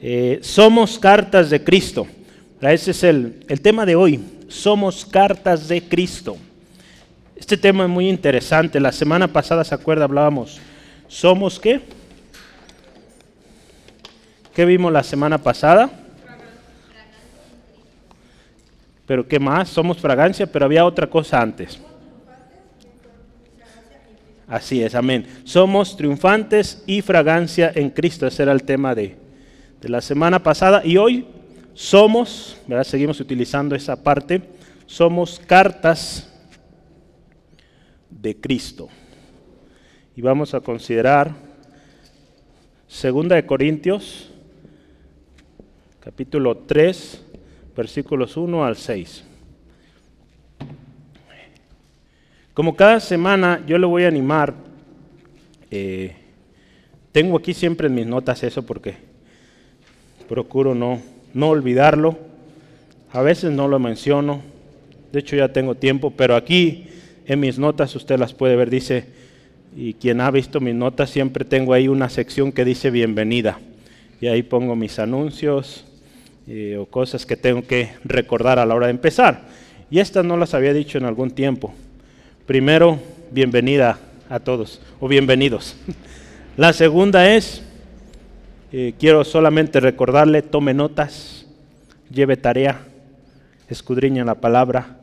Eh, somos cartas de Cristo. Ese es el, el tema de hoy. Somos cartas de Cristo. Este tema es muy interesante. La semana pasada, ¿se acuerda? Hablábamos. ¿Somos qué? ¿Qué vimos la semana pasada? Pero ¿qué más? Somos fragancia, pero había otra cosa antes. Así es, amén. Somos triunfantes y fragancia en Cristo. Ese era el tema de, de la semana pasada. Y hoy somos, seguimos utilizando esa parte, somos cartas de Cristo. Y vamos a considerar Segunda de Corintios, capítulo 3, versículos 1 al 6. Como cada semana yo le voy a animar, eh, tengo aquí siempre en mis notas eso porque procuro no, no olvidarlo. A veces no lo menciono, de hecho ya tengo tiempo, pero aquí en mis notas usted las puede ver, dice, y quien ha visto mis notas siempre tengo ahí una sección que dice bienvenida. Y ahí pongo mis anuncios eh, o cosas que tengo que recordar a la hora de empezar. Y estas no las había dicho en algún tiempo. Primero, bienvenida a todos o bienvenidos. La segunda es eh, quiero solamente recordarle, tome notas, lleve tarea, escudriña la palabra,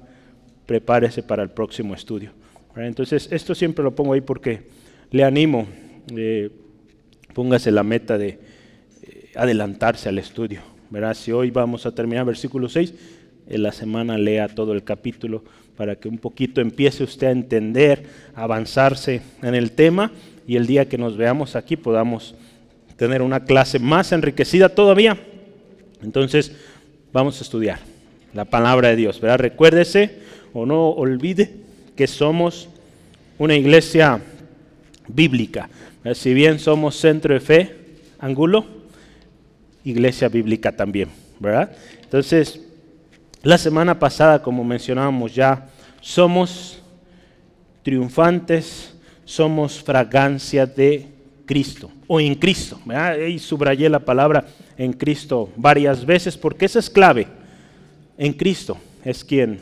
prepárese para el próximo estudio. Entonces, esto siempre lo pongo ahí porque le animo, eh, póngase la meta de eh, adelantarse al estudio. ¿verdad? Si hoy vamos a terminar versículo 6, en la semana lea todo el capítulo para que un poquito empiece usted a entender, a avanzarse en el tema y el día que nos veamos aquí podamos tener una clase más enriquecida todavía. Entonces, vamos a estudiar la palabra de Dios. ¿verdad? Recuérdese o no olvide que somos una iglesia bíblica. Si bien somos centro de fe, ángulo, iglesia bíblica también. ¿verdad? Entonces, la semana pasada, como mencionábamos ya, somos triunfantes, somos fragancia de Cristo o en Cristo. Y subrayé la palabra en Cristo varias veces porque esa es clave. En Cristo es quien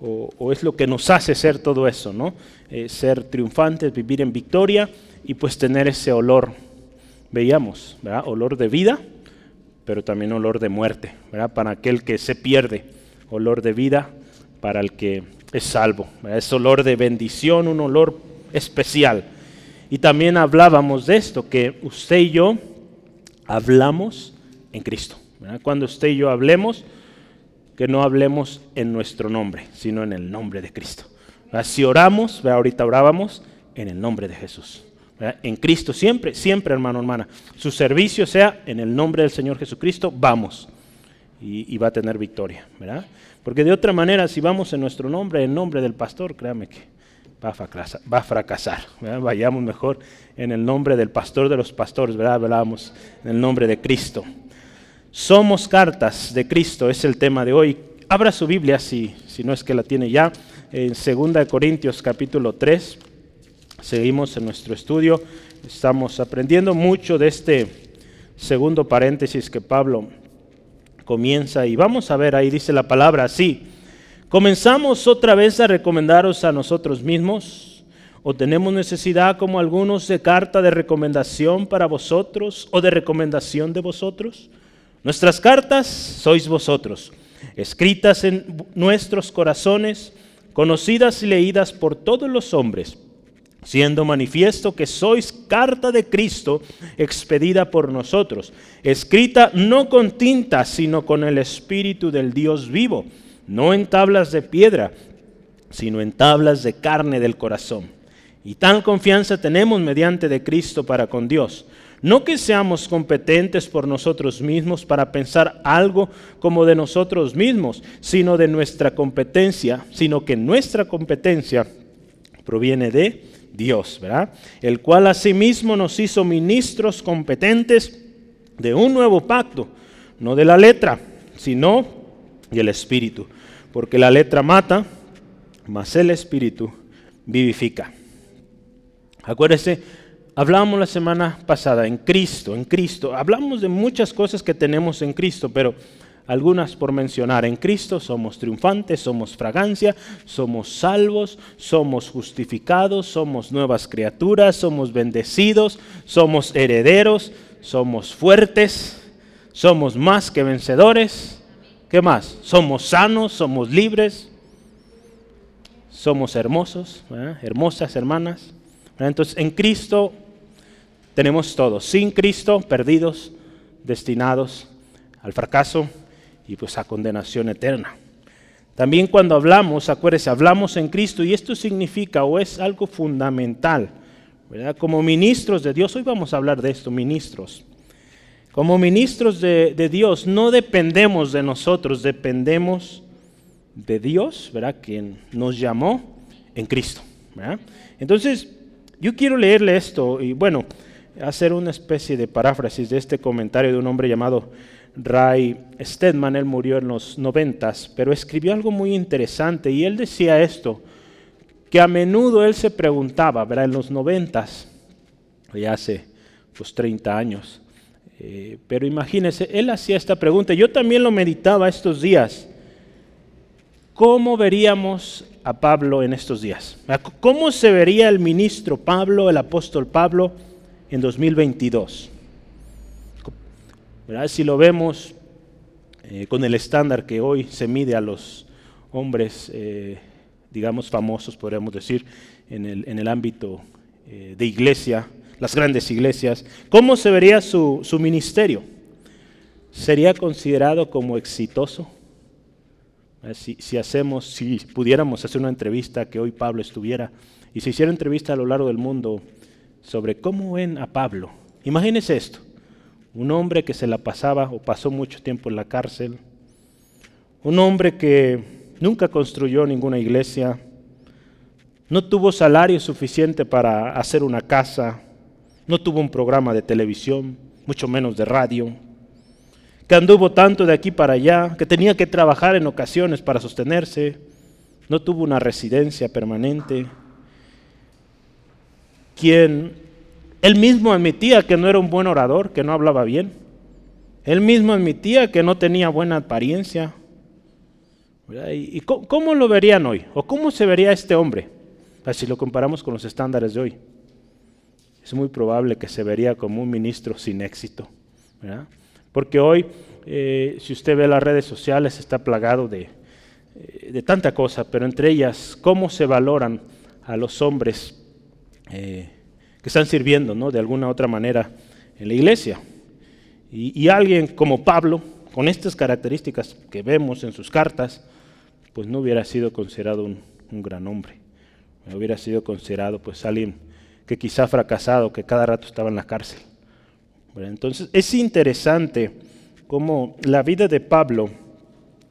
o, es lo que nos hace ser todo eso, ¿no? Eh, ser triunfantes, vivir en victoria y pues tener ese olor, veíamos, ¿verdad? Olor de vida, pero también olor de muerte, ¿verdad? Para aquel que se pierde, olor de vida para el que es salvo, es olor de bendición, un olor especial. Y también hablábamos de esto, que usted y yo hablamos en Cristo. Cuando usted y yo hablemos, que no hablemos en nuestro nombre, sino en el nombre de Cristo. Si oramos, ahorita orábamos en el nombre de Jesús. En Cristo siempre, siempre hermano, hermana. Su servicio sea en el nombre del Señor Jesucristo, vamos. Y, va a tener victoria, ¿verdad? Porque de otra manera, si vamos en nuestro nombre, en nombre del pastor, créame que va a fracasar. Vayamos mejor en el nombre del pastor de los pastores, ¿verdad? Hablábamos en el nombre de Cristo. Somos cartas de Cristo, es el tema de hoy. Abra su Biblia si, si no es que la tiene ya, en 2 Corintios capítulo 3. Seguimos en nuestro estudio, estamos aprendiendo mucho de este segundo paréntesis que Pablo comienza y vamos a ver, ahí dice la palabra así. ¿Comenzamos otra vez a recomendaros a nosotros mismos? ¿O tenemos necesidad, como algunos, de carta de recomendación para vosotros o de recomendación de vosotros? Nuestras cartas sois vosotros, escritas en nuestros corazones, conocidas y leídas por todos los hombres, siendo manifiesto que sois carta de Cristo expedida por nosotros, escrita no con tinta, sino con el Espíritu del Dios vivo no en tablas de piedra, sino en tablas de carne del corazón. Y tal confianza tenemos mediante de Cristo para con Dios. No que seamos competentes por nosotros mismos para pensar algo como de nosotros mismos, sino de nuestra competencia, sino que nuestra competencia proviene de Dios, ¿verdad? El cual asimismo nos hizo ministros competentes de un nuevo pacto, no de la letra, sino del espíritu porque la letra mata, mas el espíritu vivifica. Acuérdese, Hablamos la semana pasada en Cristo, en Cristo. Hablamos de muchas cosas que tenemos en Cristo, pero algunas por mencionar. En Cristo somos triunfantes, somos fragancia, somos salvos, somos justificados, somos nuevas criaturas, somos bendecidos, somos herederos, somos fuertes, somos más que vencedores. ¿Qué más? Somos sanos, somos libres, somos hermosos, hermosas hermanas. Entonces, en Cristo tenemos todo. Sin Cristo, perdidos, destinados al fracaso y pues a condenación eterna. También cuando hablamos, acuérdense, hablamos en Cristo y esto significa o es algo fundamental, ¿verdad? Como ministros de Dios, hoy vamos a hablar de esto, ministros. Como ministros de, Dios no dependemos de nosotros, dependemos de Dios, ¿verdad? Quien nos llamó en Cristo. ¿verdad? Entonces, yo quiero leerle esto y bueno, hacer una especie de paráfrasis de este comentario de un hombre llamado Ray Stedman. Él murió en los noventas, pero escribió algo muy interesante y él decía esto, que a menudo él se preguntaba, ¿verdad? En los noventas, ya hace pues 30 años, eh, pero imagínense, él hacía esta pregunta, yo también lo meditaba estos días. ¿Cómo veríamos a Pablo en estos días? ¿Cómo se vería el ministro Pablo, el apóstol Pablo en 2022? Si lo vemos eh, con el estándar que hoy se mide a los hombres, eh, digamos, famosos, podríamos decir, en el, ámbito de iglesia, las grandes iglesias, ¿cómo se vería su, su ministerio? ¿Sería considerado como exitoso? Eh, si, hacemos, si pudiéramos hacer una entrevista que hoy Pablo estuviera y se hiciera entrevista a lo largo del mundo sobre cómo ven a Pablo. Imagínense esto, un hombre que se la pasaba o pasó mucho tiempo en la cárcel, un hombre que nunca construyó ninguna iglesia, no tuvo salario suficiente para hacer una casa, no tuvo un programa de televisión, mucho menos de radio, que anduvo tanto de aquí para allá, que tenía que trabajar en ocasiones para sostenerse, no tuvo una residencia permanente, quien él mismo admitía que no era un buen orador, que no hablaba bien, él mismo admitía que no tenía buena apariencia. ¿Y cómo, lo verían hoy? ¿O cómo se vería este hombre? Si lo comparamos con los estándares de hoy. Es muy probable que se vería como un ministro sin éxito. ¿verdad? Porque hoy, eh, si usted ve las redes sociales, está plagado de, eh, de, tanta cosa, pero entre ellas, cómo se valoran a los hombres eh, que están sirviendo, ¿no? De alguna otra manera en la iglesia. Y, alguien como Pablo, con estas características que vemos en sus cartas, pues no hubiera sido considerado un, un gran hombre. Hubiera sido considerado pues alguien que quizá fracasado, que cada rato estaba en la cárcel. Entonces es interesante cómo la vida de Pablo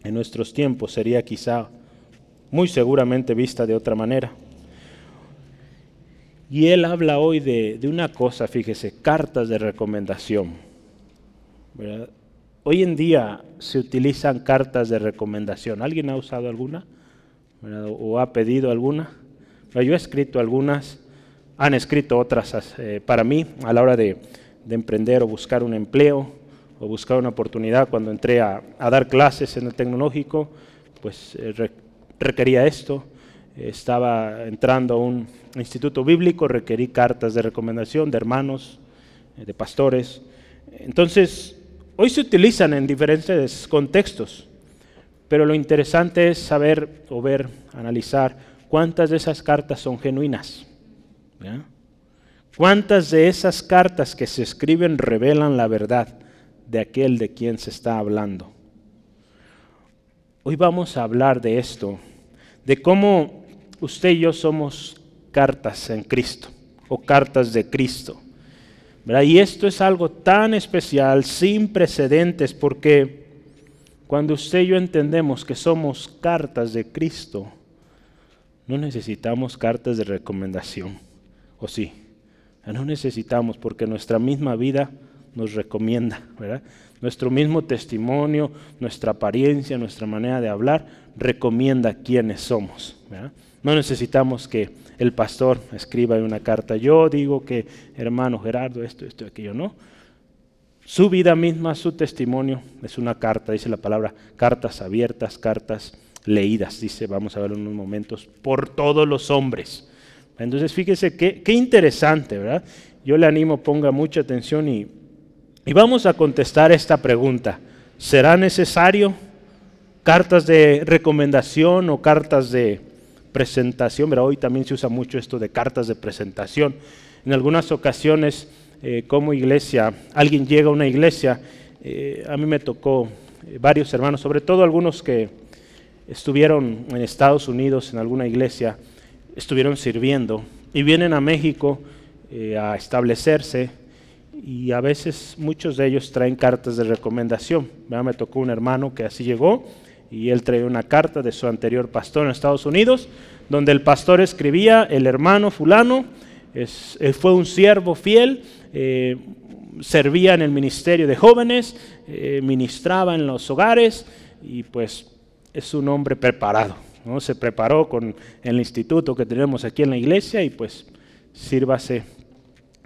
en nuestros tiempos sería quizá muy seguramente vista de otra manera. Y él habla hoy de, una cosa, fíjese, cartas de recomendación. Hoy en día se utilizan cartas de recomendación. ¿Alguien ha usado alguna? ¿O ha pedido alguna? Yo he escrito algunas, han escrito otras eh, para mí a la hora de, de emprender o buscar un empleo o buscar una oportunidad cuando entré a, dar clases en el tecnológico, pues eh, requería esto. estaba entrando a un instituto bíblico, requerí cartas de recomendación de hermanos, eh, de pastores. Entonces, hoy se utilizan en diferentes contextos, pero lo interesante es saber o ver, analizar cuántas de esas cartas son genuinas. ¿Cuántas de esas cartas que se escriben revelan la verdad de aquel de quien se está hablando? Hoy vamos a hablar de esto, de cómo usted y yo somos cartas en Cristo o cartas de Cristo. Y esto es algo tan especial, sin precedentes, porque cuando usted y yo entendemos que somos cartas de Cristo, no necesitamos cartas de recomendación, ¿o sí? No necesitamos porque nuestra misma vida nos recomienda, ¿verdad? Nuestro mismo testimonio, nuestra apariencia, nuestra manera de hablar, recomienda quiénes somos. No necesitamos que el pastor escriba una carta, yo digo que hermano Gerardo, esto, esto, aquello, no. Su vida misma, su testimonio es una carta, dice la palabra, cartas abiertas, cartas leídas, dice, vamos a ver en unos momentos, por todos los hombres. Entonces fíjese qué, interesante, ¿verdad? Yo le animo, ponga mucha atención y, y vamos a contestar esta pregunta. ¿Será necesario cartas de recomendación o cartas de presentación? Pero hoy también se usa mucho esto de cartas de presentación. En algunas ocasiones, eh, como iglesia, alguien llega a una iglesia, eh, a mí me tocó eh, varios hermanos, sobre todo algunos que estuvieron en Estados Unidos en alguna iglesia, estuvieron sirviendo y vienen a México a establecerse y a veces muchos de ellos traen cartas de recomendación. Me tocó un hermano que así llegó y él traía una carta de su anterior pastor en Estados Unidos, donde el pastor escribía, el hermano fulano eh, fue un siervo fiel, eh, servía en el ministerio de jóvenes, eh, ministraba en los hogares y pues es un hombre preparado. ¿No? Se preparó con el instituto que tenemos aquí en la iglesia y pues sírvase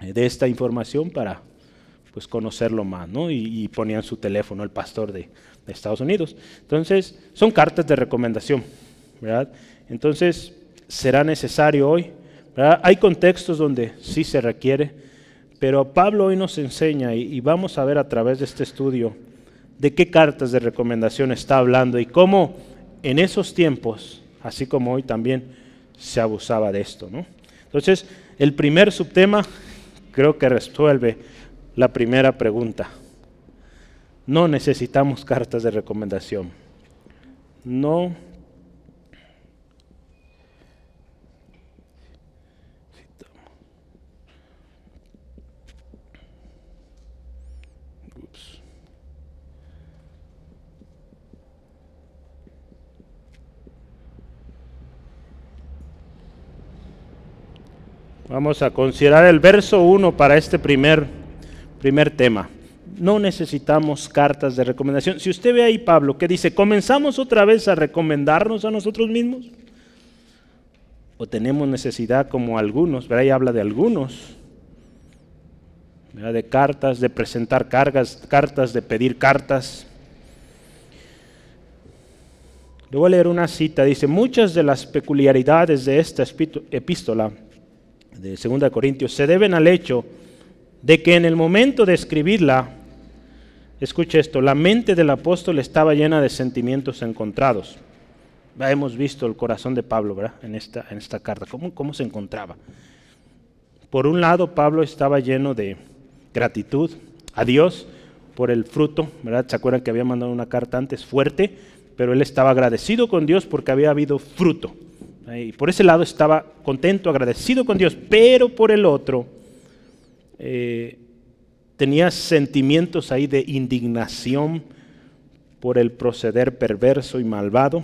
de esta información para pues conocerlo más, ¿no? Y, ponían su teléfono el pastor de, Estados Unidos. Entonces, son cartas de recomendación, ¿verdad? Entonces, será necesario hoy, Hay contextos donde sí se requiere, pero Pablo hoy nos enseña y, y vamos a ver a través de este estudio de qué cartas de recomendación está hablando y cómo en esos tiempos, así como hoy también, se abusaba de esto, ¿no? Entonces, el primer subtema creo que resuelve la primera pregunta. No necesitamos cartas de recomendación. No Vamos a considerar el verso 1 para este primer, primer tema. No necesitamos cartas de recomendación. Si usted ve ahí, Pablo, que dice, comenzamos otra vez a recomendarnos a nosotros mismos. O tenemos necesidad como algunos, ahí habla de algunos, de cartas, de presentar cargas, cartas, de pedir cartas. Le voy a leer una cita, dice, muchas de las peculiaridades de esta epístola de 2 Corintios se deben al hecho de que en el momento de escribirla, escuche esto, la mente del apóstol estaba llena de sentimientos encontrados. hemos visto el corazón de Pablo ¿verdad? En, esta, en esta carta, ¿Cómo, cómo se encontraba. Por un lado, Pablo estaba lleno de gratitud a Dios por el fruto, ¿verdad? ¿Se acuerdan que había mandado una carta antes fuerte? Pero él estaba agradecido con Dios porque había habido fruto. Y por ese lado estaba contento, agradecido con Dios, pero por el otro eh, tenía sentimientos ahí de indignación por el proceder perverso y malvado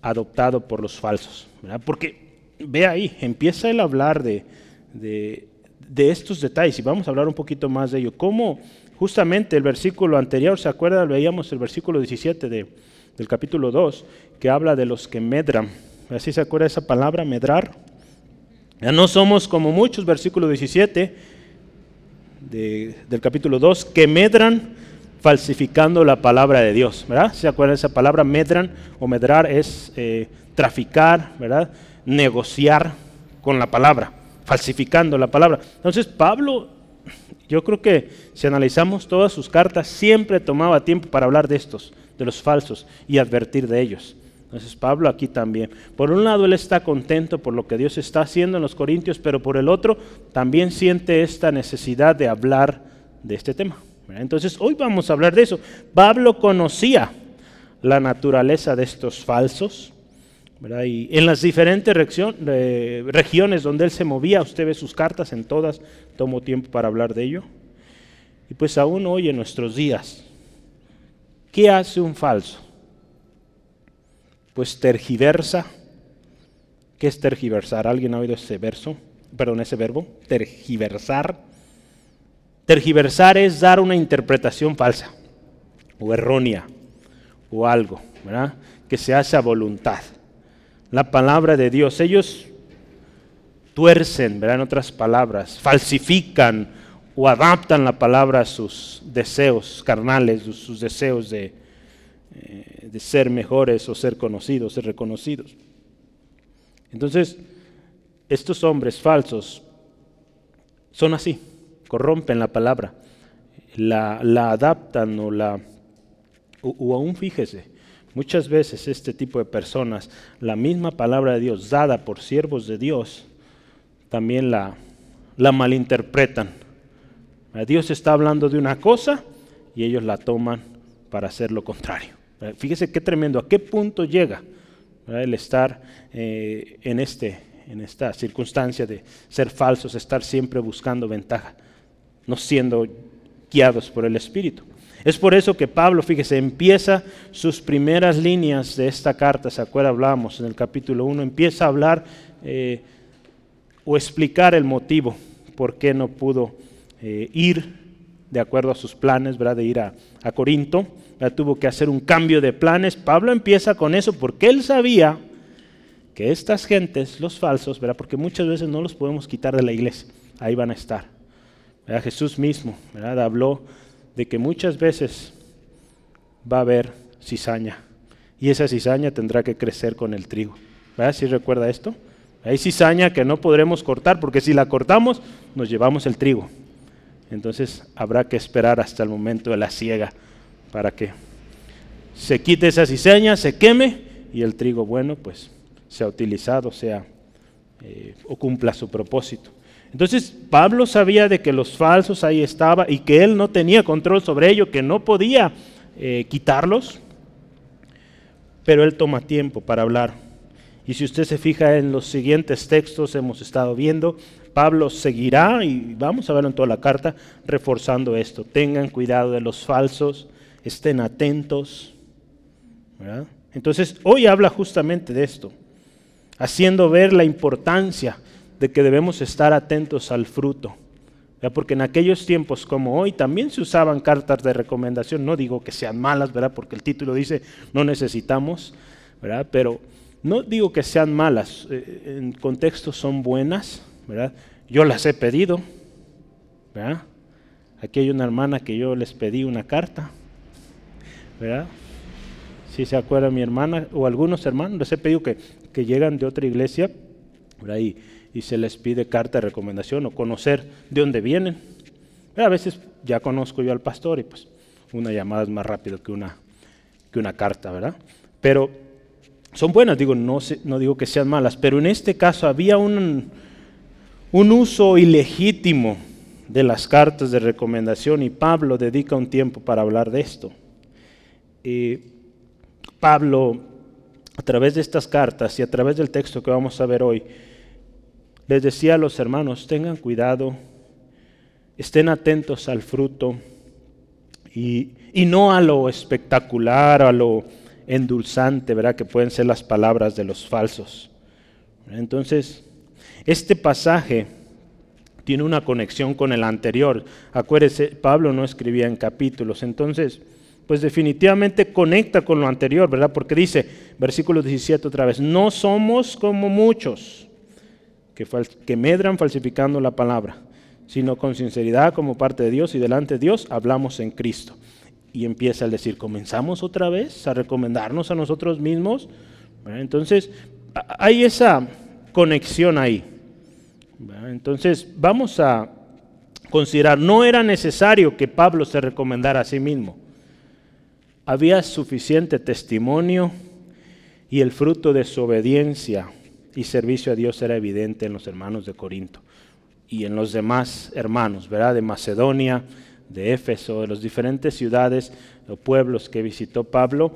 adoptado por los falsos. Porque ve ahí, empieza él a hablar de, de, estos detalles y vamos a hablar un poquito más de ello. Cómo justamente el versículo anterior, ¿se acuerdan? Veíamos el versículo 17 de, del capítulo 2, que habla de los que medran Así se acuerda esa palabra, medrar. Ya no somos como muchos, versículo 17 del capítulo 2, que medran falsificando la palabra de Dios. ¿Verdad? ¿Se acuerda esa palabra? Medran o medrar es eh, traficar, ¿verdad? Negociar con la palabra, falsificando la palabra. Entonces Pablo, yo creo que si analizamos todas sus cartas, siempre tomaba tiempo para hablar de estos, de los falsos, y advertir de ellos. Entonces Pablo aquí también. Por un lado él está contento por lo que Dios está haciendo en los Corintios, pero por el otro también siente esta necesidad de hablar de este tema. Entonces hoy vamos a hablar de eso. Pablo conocía la naturaleza de estos falsos. Y en las diferentes regiones donde él se movía, usted ve sus cartas en todas, tomo tiempo para hablar de ello. Y pues aún hoy en nuestros días, ¿qué hace un falso? Pues tergiversa. ¿Qué es tergiversar? ¿Alguien ha oído ese verso? Perdón, ese verbo, tergiversar. Tergiversar es dar una interpretación falsa o errónea o algo, ¿verdad? Que se hace a voluntad. la palabra de Dios. Ellos tuercen, ¿verdad? En otras palabras, falsifican o adaptan la palabra a sus deseos carnales, sus deseos de, eh, de ser mejores o ser conocidos, ser reconocidos. Entonces, estos hombres falsos son así, corrompen la palabra, la, adaptan o la... o aún fíjese, muchas veces este tipo de personas, la misma palabra de Dios dada por siervos de Dios, también la, la malinterpretan. Dios está hablando de una cosa y ellos la toman para hacer lo contrario. Fíjese qué tremendo, a qué punto llega el estar eh, en, este, en esta circunstancia de ser falsos, estar siempre buscando ventaja, no siendo guiados por el Espíritu. Es por eso que Pablo, fíjese, empieza sus primeras líneas de esta carta, ¿se acuerda? Hablábamos en el capítulo 1, empieza a hablar eh, o explicar el motivo por qué no pudo eh, ir de acuerdo a sus planes, ¿verdad? De ir a, Corinto, tuvo que hacer un cambio de planes. Pablo empieza con eso porque él sabía que estas gentes, los falsos, ¿verdad? Porque muchas veces no los podemos quitar de la iglesia, ahí van a estar. Jesús mismo. Habló de que muchas veces va a haber cizaña y esa cizaña tendrá que crecer con el trigo. ¿Verdad? ¿Sí recuerda esto? Hay cizaña que no podremos cortar, porque si la cortamos, nos llevamos el trigo. Entonces habrá que esperar hasta el momento de la siega para que se quite esa cizaña, se queme y el trigo bueno pues sea utilizado, sea eh, o cumpla su propósito. Entonces Pablo sabía de que los falsos ahí estaban y que él no tenía control sobre ello, que no podía eh, quitarlos, pero él toma tiempo para hablar y si usted se fija en los siguientes textos, hemos estado viendo, Pablo seguirá, y vamos a verlo en toda la carta, reforzando esto. Tengan cuidado de los falsos, estén atentos. Entonces, hoy habla justamente de esto, haciendo ver la importancia de que debemos estar atentos al fruto. Porque en aquellos tiempos como hoy también se usaban cartas de recomendación, no digo que sean malas, ¿verdad? porque el título dice no necesitamos, ¿verdad? pero no digo que sean malas, eh, en contexto son buenas, ¿verdad? Yo las he pedido, ¿verdad? Aquí hay una hermana que yo les pedí una carta, ¿verdad? Si se acuerda mi hermana o algunos hermanos, les he pedido que, que llegan de otra iglesia, ¿verdad? Y, y, se les pide carta de recomendación o conocer de dónde vienen. A veces ya conozco yo al pastor y pues una llamada es más rápido que una, que una carta, ¿verdad? Pero son buenas, digo, no, no digo que sean malas, pero en este caso había un, un uso ilegítimo de las cartas de recomendación y Pablo dedica un tiempo para hablar de esto. Pablo, a través de estas cartas y a través del texto que vamos a ver hoy, les decía a los hermanos, tengan cuidado, estén atentos al fruto y, y no a lo espectacular, a lo endulzante, ¿verdad? Que pueden ser las palabras de los falsos. Entonces, este pasaje tiene una conexión con el anterior. Acuérdese, Pablo no escribía en capítulos, entonces, pues definitivamente conecta con lo anterior, ¿verdad? Porque dice, versículo 17 otra vez, no somos como muchos que, que medran falsificando la palabra, sino con sinceridad como parte de Dios y delante de Dios hablamos en Cristo y empieza a decir, comenzamos otra vez a recomendarnos a nosotros mismos. Entonces, hay esa conexión ahí. Entonces, vamos a considerar, no era necesario que Pablo se recomendara a sí mismo. Había suficiente testimonio y el fruto de su obediencia y servicio a Dios era evidente en los hermanos de Corinto y en los demás hermanos, ¿verdad? De Macedonia, de Éfeso, de las diferentes ciudades o pueblos que visitó Pablo,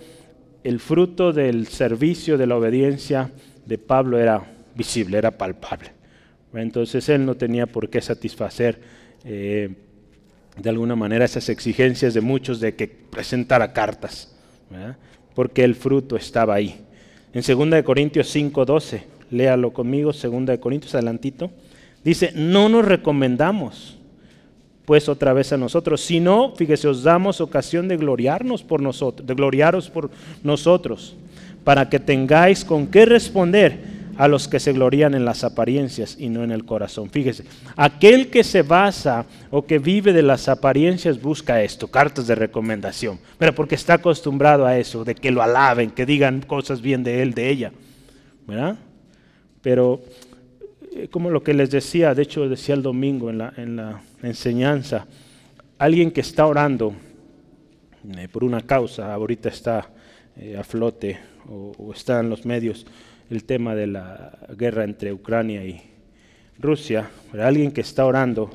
el fruto del servicio, de la obediencia de Pablo era visible, era palpable. Entonces él no tenía por qué satisfacer eh, de alguna manera esas exigencias de muchos de que presentara cartas, porque el fruto estaba ahí. En 2 Corintios 5:12, léalo conmigo, 2 Corintios adelantito, dice, no nos recomendamos pues otra vez a nosotros. Si no, fíjese, os damos ocasión de gloriarnos por nosotros, de gloriaros por nosotros, para que tengáis con qué responder a los que se glorían en las apariencias y no en el corazón. Fíjese, aquel que se basa o que vive de las apariencias busca esto, cartas de recomendación, pero porque está acostumbrado a eso, de que lo alaben, que digan cosas bien de él, de ella, ¿verdad? Pero eh, como lo que les decía, de hecho decía el domingo en la, en la enseñanza, alguien que está orando eh, por una causa, ahorita está eh, a flote o, o está en los medios, el tema de la guerra entre Ucrania y Rusia, pero alguien que está orando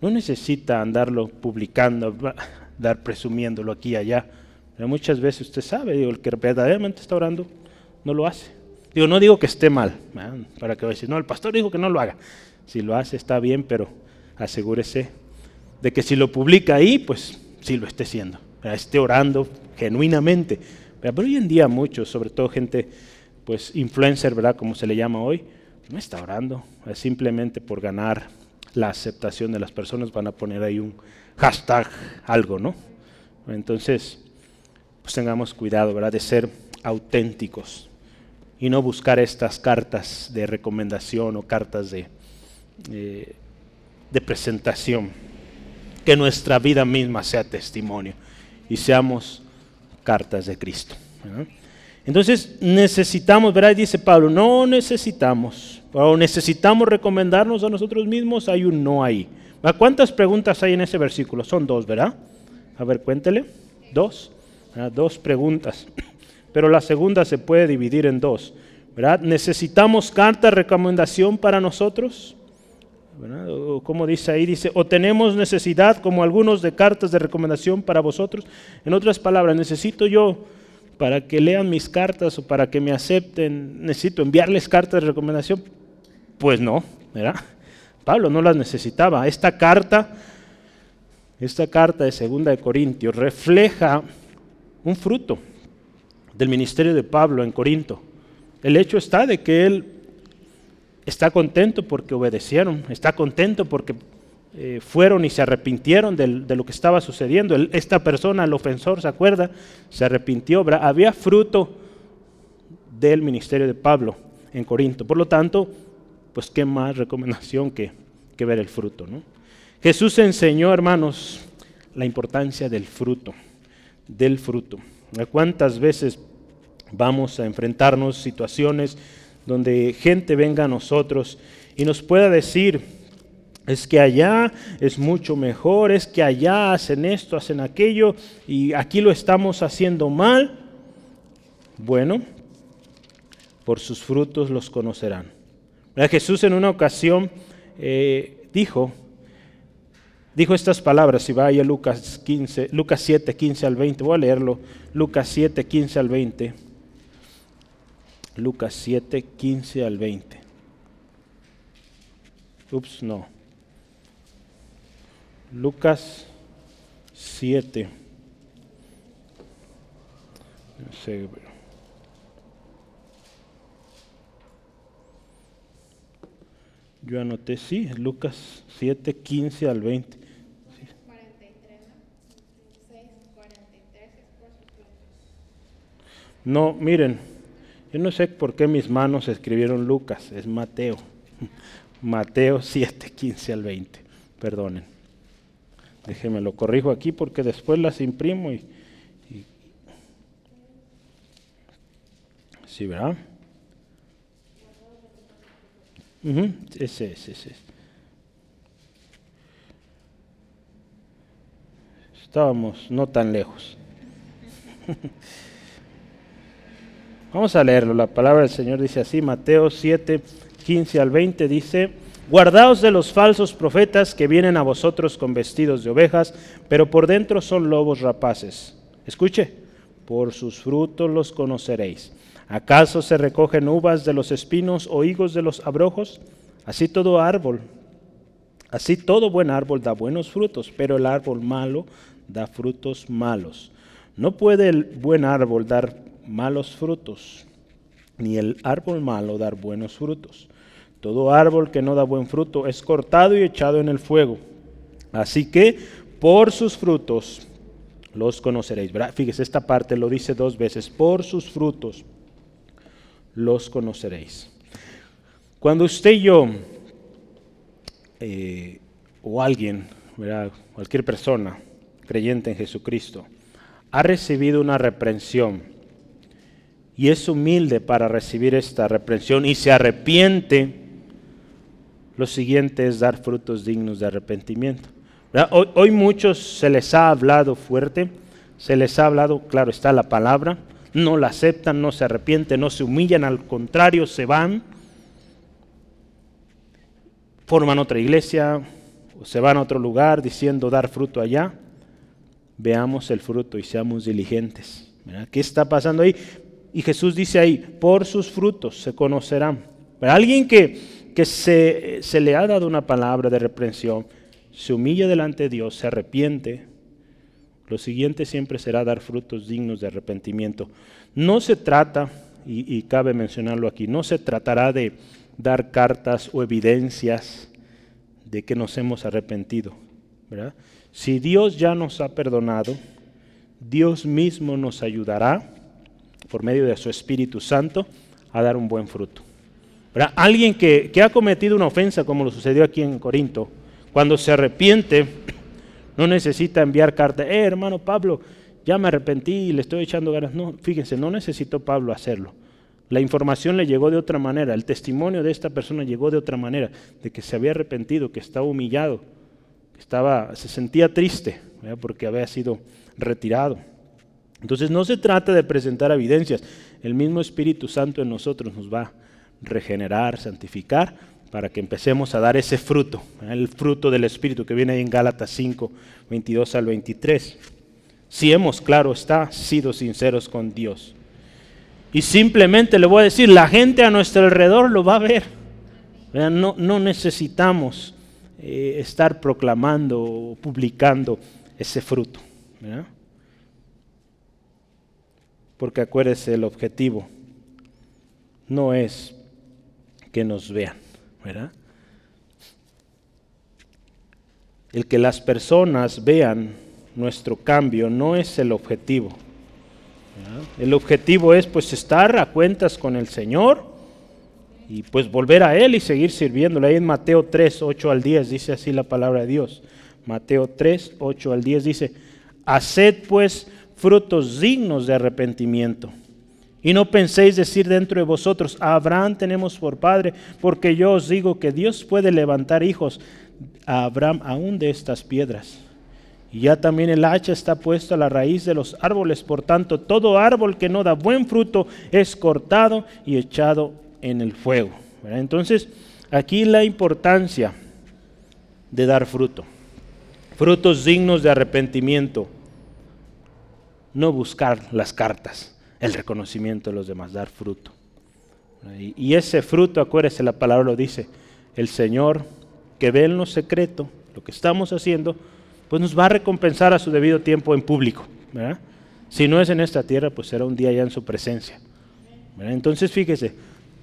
no necesita andarlo publicando, dar presumiéndolo aquí y allá. Muchas veces usted sabe, digo, el que verdaderamente está orando no lo hace. Digo, no digo que esté mal, para que decir, no, el pastor dijo que no lo haga. Si lo hace está bien, pero asegúrese de que si lo publica ahí, pues sí lo esté haciendo, esté orando genuinamente. Pero hoy en día muchos, sobre todo gente pues influencer, ¿verdad? Como se le llama hoy, no está orando, es simplemente por ganar la aceptación de las personas, van a poner ahí un hashtag, algo, ¿no? Entonces, pues tengamos cuidado, ¿verdad? De ser auténticos y no buscar estas cartas de recomendación o cartas de, eh, de presentación. Que nuestra vida misma sea testimonio y seamos cartas de Cristo. ¿verdad? Entonces necesitamos, ¿verdad? Dice Pablo, no necesitamos, o necesitamos recomendarnos a nosotros mismos, hay un no ahí. ¿Cuántas preguntas hay en ese versículo? Son dos, ¿verdad? A ver, cuéntele. Dos. Dos preguntas. Pero la segunda se puede dividir en dos. ¿verdad? ¿Necesitamos carta de recomendación para nosotros? ¿verdad? Dice ahí, dice, o tenemos necesidad como algunos de cartas de recomendación para vosotros. En otras palabras, necesito yo para que lean mis cartas o para que me acepten, necesito enviarles cartas de recomendación. Pues no, ¿verdad? Pablo no las necesitaba. Esta carta, esta carta de Segunda de Corintios refleja un fruto del ministerio de Pablo en Corinto. El hecho está de que él está contento porque obedecieron, está contento porque eh, fueron y se arrepintieron de, lo que estaba sucediendo. esta persona, el ofensor, ¿se acuerda? Se arrepintió. Había fruto del ministerio de Pablo en Corinto. Por lo tanto, pues qué más recomendación que, ver el fruto. ¿no? Jesús enseñó, hermanos, la importancia del fruto, del fruto. ¿Cuántas veces vamos a enfrentarnos situaciones donde gente venga a nosotros y nos pueda decir, es que allá es mucho mejor, es que allá hacen esto, hacen aquello, y aquí lo estamos haciendo mal. Bueno, por sus frutos los conocerán. Jesús en una ocasión eh, dijo, dijo estas palabras, si vaya a Lucas, 15, Lucas 7, 15 al 20, voy a leerlo, Lucas 7, 15 al 20. Lucas 7, 15 al 20. Ups, no. Lucas 7. Yo anoté, sí, Lucas 7, 15 al 20. No, miren, yo no sé por qué mis manos escribieron Lucas, es Mateo. Mateo 7, 15 al 20. Perdonen. Déjeme lo corrijo aquí porque después las imprimo y, ¿Sí, verdad? Ese, ese, ese. Estábamos no tan lejos. Vamos a leerlo. La palabra del Señor dice así, Mateo 7, 15 al 20 dice, Guardaos de los falsos profetas que vienen a vosotros con vestidos de ovejas, pero por dentro son lobos rapaces. Escuche, por sus frutos los conoceréis. ¿Acaso se recogen uvas de los espinos o higos de los abrojos? Así todo árbol, así todo buen árbol da buenos frutos, pero el árbol malo da frutos malos. No puede el buen árbol dar malos frutos, ni el árbol malo dar buenos frutos. Todo árbol que no da buen fruto es cortado y echado en el fuego. Así que por sus frutos los conoceréis. Fíjese, esta parte lo dice dos veces, por sus frutos los conoceréis. Cuando usted y yo, eh, o alguien, cualquier persona creyente en Jesucristo, ha recibido una reprensión y es humilde para recibir esta reprensión y se arrepiente, lo siguiente es dar frutos dignos de arrepentimiento. Hoy, muchos se les ha hablado fuerte, se les ha hablado, claro está la palabra, no la aceptan, no se arrepienten, no se humillan, al contrario, se van, forman otra iglesia o se van a otro lugar diciendo dar fruto allá. Veamos el fruto y seamos diligentes. ¿Qué está pasando ahí? Y Jesús dice ahí, por sus frutos se conocerán. alguien que, que se, se le ha dado una palabra de reprensión, se humilla delante de Dios, se arrepiente, lo siguiente siempre será dar frutos dignos de arrepentimiento. No se trata, y, cabe mencionarlo aquí, no se tratará de dar cartas o evidencias de que nos hemos arrepentido. Si Dios ya nos ha perdonado, Dios mismo nos ayudará, por medio de su Espíritu Santo, a dar un buen fruto. Alguien que, que ha cometido una ofensa, como lo sucedió aquí en Corinto, cuando se arrepiente, no necesita enviar carta, eh, hermano Pablo, ya me arrepentí y le estoy echando ganas. No, fíjense, no necesitó Pablo hacerlo. La información le llegó de otra manera, el testimonio de esta persona llegó de otra manera, de que se había arrepentido, que estaba humillado, que estaba, se sentía triste porque había sido retirado. Entonces no se trata de presentar evidencias, el mismo Espíritu Santo en nosotros nos va regenerar, santificar, para que empecemos a dar ese fruto, el fruto del Espíritu que viene ahí en Gálatas 5, 22 al 23. Si hemos, claro está, sido sinceros con Dios. Y simplemente le voy a decir, la gente a nuestro alrededor lo va a ver. No, no necesitamos eh, estar proclamando o publicando ese fruto. Porque acuérdese, el objetivo no es que nos vean el que las personas vean nuestro cambio no es el objetivo. El objetivo es pues estar a cuentas con el Señor y pues volver a Él y seguir sirviéndole. Ahí en Mateo 3, 8 al 10 dice así la palabra de Dios. Mateo 3, 8 al 10 dice, haced pues frutos dignos de arrepentimiento y no penséis decir dentro de vosotros, a Abraham tenemos por padre, porque yo os digo que Dios puede levantar hijos a Abraham aún de estas piedras. Y ya también el hacha está puesta a la raíz de los árboles, por tanto todo árbol que no da buen fruto es cortado y echado en el fuego. Entonces, aquí la importancia de dar fruto, frutos dignos de arrepentimiento, no buscar las cartas el reconocimiento de los demás, dar fruto. Y ese fruto, acuérdese, la palabra lo dice, el Señor que ve en lo secreto lo que estamos haciendo, pues nos va a recompensar a su debido tiempo en público. Si no es en esta tierra, pues será un día ya en su presencia. Entonces fíjese,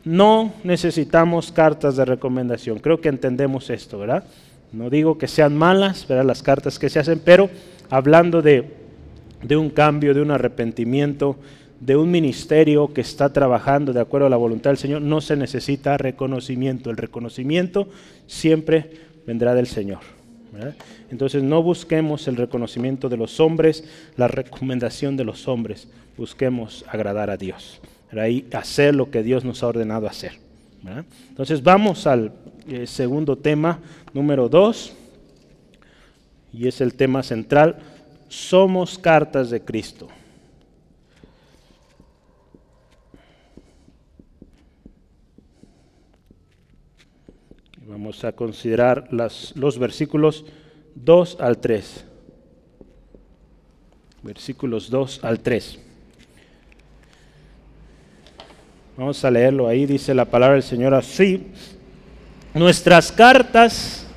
no necesitamos cartas de recomendación. Creo que entendemos esto, ¿verdad? No digo que sean malas, ¿verdad? Las cartas que se hacen, pero hablando de, de un cambio, de un arrepentimiento, de un ministerio que está trabajando de acuerdo a la voluntad del Señor, no se necesita reconocimiento. El reconocimiento siempre vendrá del Señor. Entonces no busquemos el reconocimiento de los hombres, la recomendación de los hombres, busquemos agradar a Dios, y hacer lo que Dios nos ha ordenado hacer. Entonces vamos al eh, segundo tema, número dos, y es el tema central, somos cartas de Cristo. Vamos a considerar los versículos 2 al 3. Versículos 2 al 3. Vamos a leerlo ahí, dice la palabra del Señor así. Nuestras cartas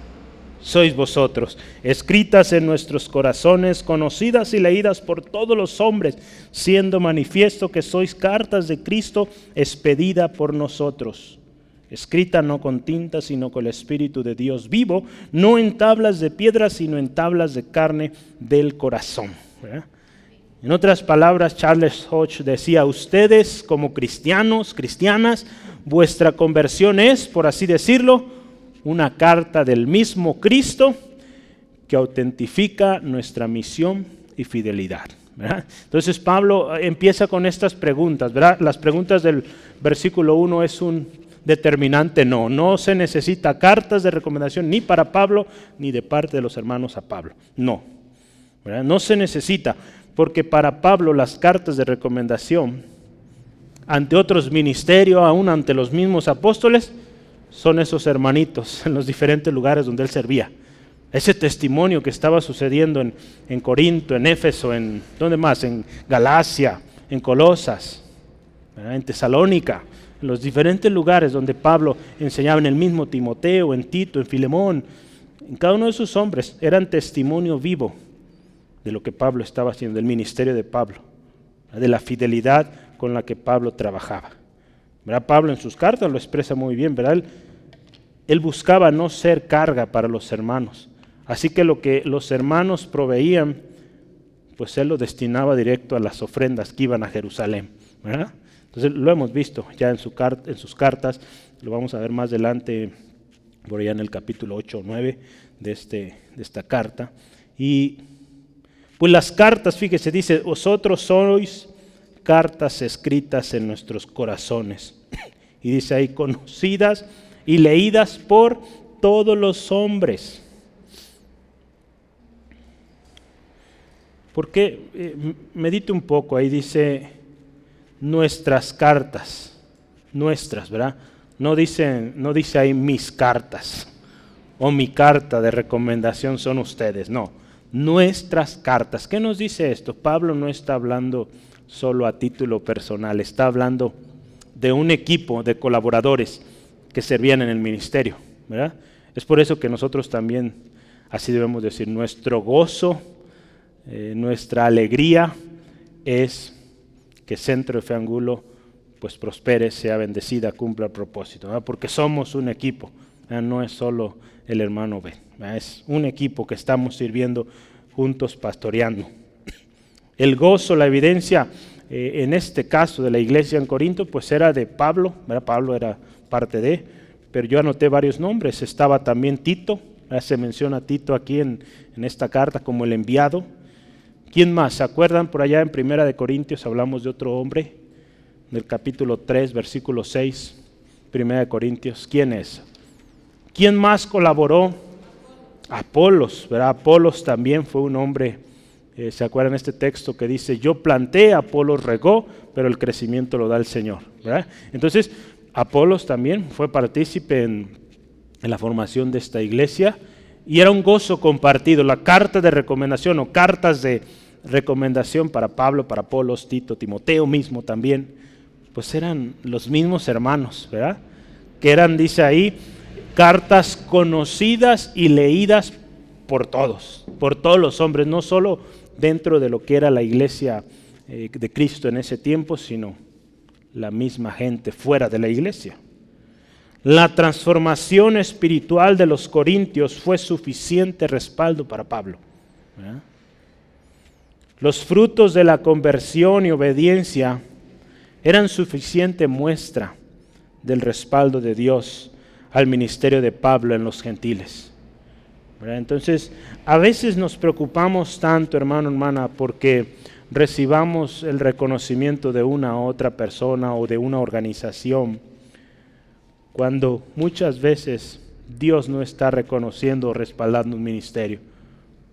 sois vosotros, escritas en nuestros corazones, conocidas y leídas por todos los hombres, siendo manifiesto que sois cartas de Cristo expedida por nosotros escrita no con tinta, sino con el Espíritu de Dios vivo, no en tablas de piedra, sino en tablas de carne del corazón. En otras palabras, Charles Hodge decía, ustedes como cristianos, cristianas, vuestra conversión es, por así decirlo, una carta del mismo Cristo que autentifica nuestra misión y fidelidad. Entonces Pablo empieza con estas preguntas. ¿verdad? Las preguntas del versículo 1 es un determinante no. No se necesita cartas de recomendación ni para Pablo ni de parte de los hermanos a Pablo. No. No se necesita porque para Pablo las cartas de recomendación ante otros ministerios, aún ante los mismos apóstoles, son esos hermanitos en los diferentes lugares donde él servía. Ese testimonio que estaba sucediendo en, en Corinto, en Éfeso, en ¿dónde más? En Galacia, en Colosas, en Tesalónica, los diferentes lugares donde Pablo enseñaba en el mismo Timoteo, en Tito, en Filemón, en cada uno de esos hombres eran testimonio vivo de lo que Pablo estaba haciendo, del ministerio de Pablo, de la fidelidad con la que Pablo trabajaba. ¿Verdad? Pablo en sus cartas lo expresa muy bien, ¿verdad? él buscaba no ser carga para los hermanos, Así que lo que los hermanos proveían, pues él lo destinaba directo a las ofrendas que iban a Jerusalén. Entonces lo hemos visto ya en, su en, sus cartas, lo vamos a ver más adelante, por allá en el capítulo 8 o 9 de, este, de esta carta. Y pues las cartas, fíjese, dice, vosotros sois cartas escritas en nuestros corazones. Y dice ahí, conocidas y leídas por todos los hombres Porque eh, medite un poco, ahí dice nuestras cartas, nuestras, ¿verdad? No, dicen, no dice ahí mis cartas o mi carta de recomendación son ustedes, no, nuestras cartas. ¿Qué nos dice esto? Pablo no está hablando solo a título personal, está hablando de un equipo de colaboradores que servían en el ministerio, ¿verdad? Es por eso que nosotros también, así debemos decir, nuestro gozo eh, nuestra alegría es que Centro de Fe Angulo pues prospere, sea bendecida, cumpla el propósito, porque somos un equipo, no es solo el hermano B, es un equipo que estamos sirviendo juntos pastoreando. El gozo, la evidencia eh, en este caso de la iglesia en Corinto, pues era de Pablo, Pablo era parte de, pero yo anoté varios nombres, estaba también Tito, se menciona Tito aquí en, en esta carta como el enviado, ¿Quién más? ¿Se acuerdan? Por allá en Primera de Corintios hablamos de otro hombre, del capítulo 3, versículo 6, Primera de Corintios. ¿Quién es? ¿Quién más colaboró? Apolos, ¿verdad? Apolos también fue un hombre, eh, ¿se acuerdan este texto que dice, yo planté, Apolos regó, pero el crecimiento lo da el Señor, ¿verdad? Entonces, Apolos también fue partícipe en, en la formación de esta iglesia y era un gozo compartido. La carta de recomendación o cartas de, recomendación para Pablo, para Apolos, Tito, Timoteo mismo también, pues eran los mismos hermanos, ¿verdad? Que eran, dice ahí, cartas conocidas y leídas por todos, por todos los hombres, no solo dentro de lo que era la iglesia eh, de Cristo en ese tiempo, sino la misma gente fuera de la iglesia. La transformación espiritual de los corintios fue suficiente respaldo para Pablo. ¿verdad? Los frutos de la conversión y obediencia eran suficiente muestra del respaldo de Dios al ministerio de Pablo en los gentiles. Entonces, a veces nos preocupamos tanto, hermano, hermana, porque recibamos el reconocimiento de una u otra persona o de una organización, cuando muchas veces Dios no está reconociendo o respaldando un ministerio.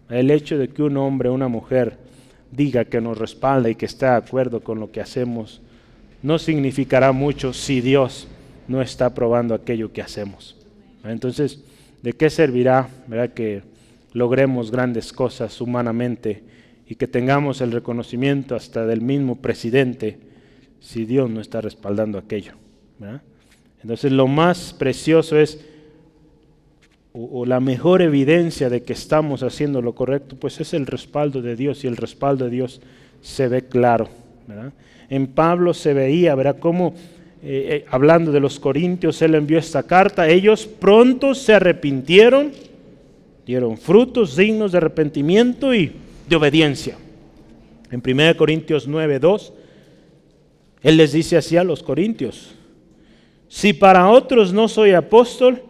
El hecho de que un hombre o una mujer diga que nos respalda y que está de acuerdo con lo que hacemos, no significará mucho si Dios no está aprobando aquello que hacemos. Entonces, ¿de qué servirá ¿verdad? que logremos grandes cosas humanamente y que tengamos el reconocimiento hasta del mismo presidente si Dios no está respaldando aquello? Entonces, lo más precioso es o, la mejor evidencia de que estamos haciendo lo correcto, pues es el respaldo de Dios y el respaldo de Dios se ve claro. En Pablo se veía, ¿verdad? Cómo, eh, eh, hablando de los corintios, él envió esta carta, ellos pronto se arrepintieron, dieron frutos dignos de arrepentimiento y de obediencia. En 1 Corintios 9, 2, Él les dice así a los corintios, si para otros no soy apóstol,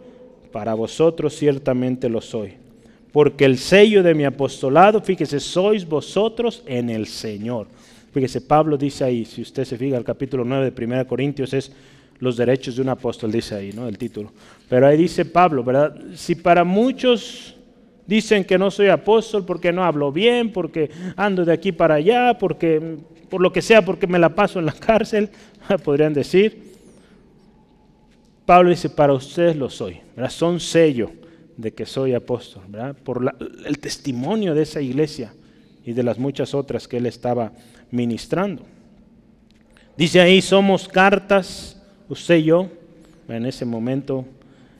para vosotros ciertamente lo soy. Porque el sello de mi apostolado, fíjese, sois vosotros en el Señor. Fíjese, Pablo dice ahí, si usted se fija, el capítulo 9 de 1 Corintios es los derechos de un apóstol, dice ahí, ¿no? El título. Pero ahí dice Pablo, ¿verdad? Si para muchos dicen que no soy apóstol porque no hablo bien, porque ando de aquí para allá, porque por lo que sea, porque me la paso en la cárcel, podrían decir. Pablo dice, para ustedes lo soy, son sello de que soy apóstol, ¿verdad? por el testimonio de esa iglesia y de las muchas otras que él estaba ministrando. Dice ahí, somos cartas usted y yo, en ese momento,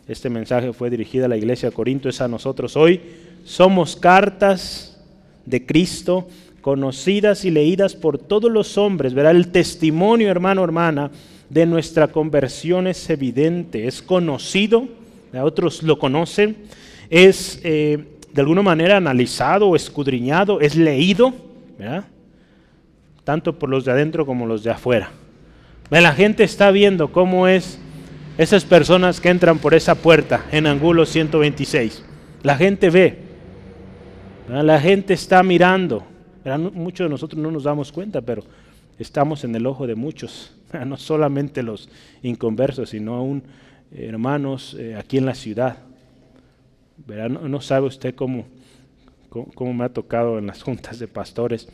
este mensaje fue dirigido a la iglesia de Corinto, es a nosotros hoy, somos cartas de Cristo conocidas y leídas por todos los hombres, verá el testimonio, hermano, hermana, de nuestra conversión es evidente, es conocido, otros lo conocen, es eh, de alguna manera analizado escudriñado, es leído, tanto por los de adentro como los de afuera. La gente está viendo cómo es esas personas que entran por esa puerta en Angulo 126. La gente ve, la gente está mirando. Muchos de nosotros no nos damos cuenta, pero estamos en el ojo de muchos, no solamente los inconversos, sino aún hermanos eh, aquí en la ciudad. No, sabe usted cómo, cómo, me ha tocado en las juntas de pastores.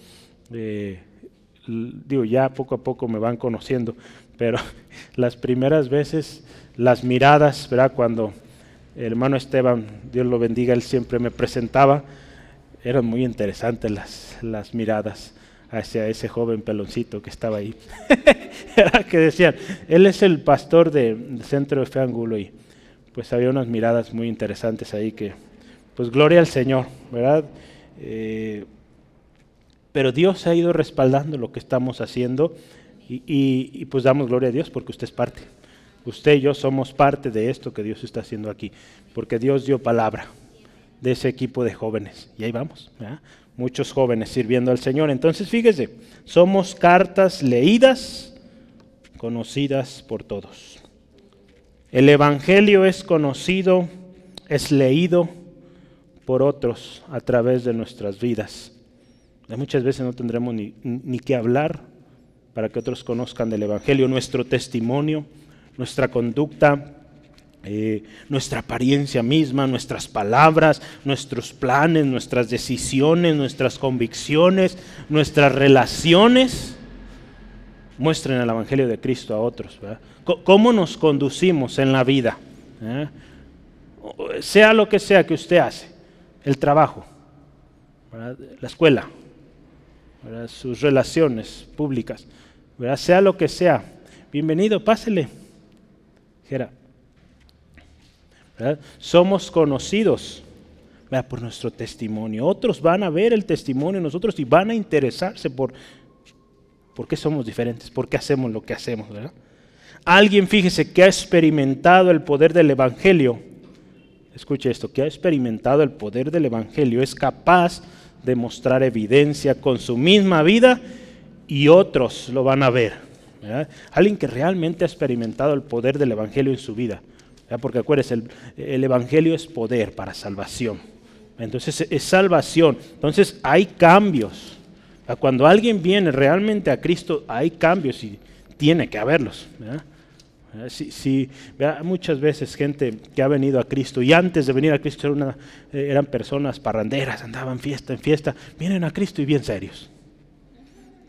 Eh, digo, ya poco a poco me van conociendo, pero las primeras veces, las miradas, ¿verdad? Cuando el hermano Esteban, Dios lo bendiga, él siempre me presentaba, eran muy interesantes las, las miradas hacia ese joven peloncito que estaba ahí. Que decían, él es el pastor del centro de Fe Angulo y pues había unas miradas muy interesantes ahí que, pues gloria al Señor, ¿verdad? Eh, pero Dios ha ido respaldando lo que estamos haciendo y, pues damos gloria a Dios porque usted es parte. Usted y yo somos parte de esto que Dios está haciendo aquí, porque Dios dio palabra de ese equipo de jóvenes. Y ahí vamos, muchos jóvenes sirviendo al Señor. Entonces fíjese, somos cartas leídas, conocidas por todos. El Evangelio es conocido, es leído por otros a través de nuestras vidas. Muchas veces no tendremos ni, ni que hablar para que otros conozcan del Evangelio, nuestro testimonio, nuestra conducta, eh, nuestra apariencia misma, nuestras palabras, nuestros planes, nuestras decisiones, nuestras convicciones, nuestras relaciones, muestren el Evangelio de Cristo a otros. ¿Cómo nos conducimos en la vida? ¿Eh? Sea lo que sea que usted hace, el trabajo, la escuela, sus relaciones públicas, sea lo que sea. Bienvenido, pásele. Somos conocidos por nuestro testimonio. Otros van a ver el testimonio de nosotros y van a interesarse por por qué somos diferentes, por qué hacemos lo que hacemos. Alguien, fíjese, que ha experimentado el poder del Evangelio. Escuche esto, que ha experimentado el poder del Evangelio es capaz de mostrar evidencia con su misma vida y otros lo van a ver. Alguien que realmente ha experimentado el poder del Evangelio en su vida. Porque acuérdense, el, el, Evangelio es poder para salvación. Entonces es salvación. Entonces hay cambios. Cuando alguien viene realmente a Cristo, hay cambios y tiene que haberlos. Sí, muchas veces gente que ha venido a Cristo y antes de venir a Cristo eh, eran personas parranderas, andaban fiesta en fiesta, vienen a Cristo y bien serios.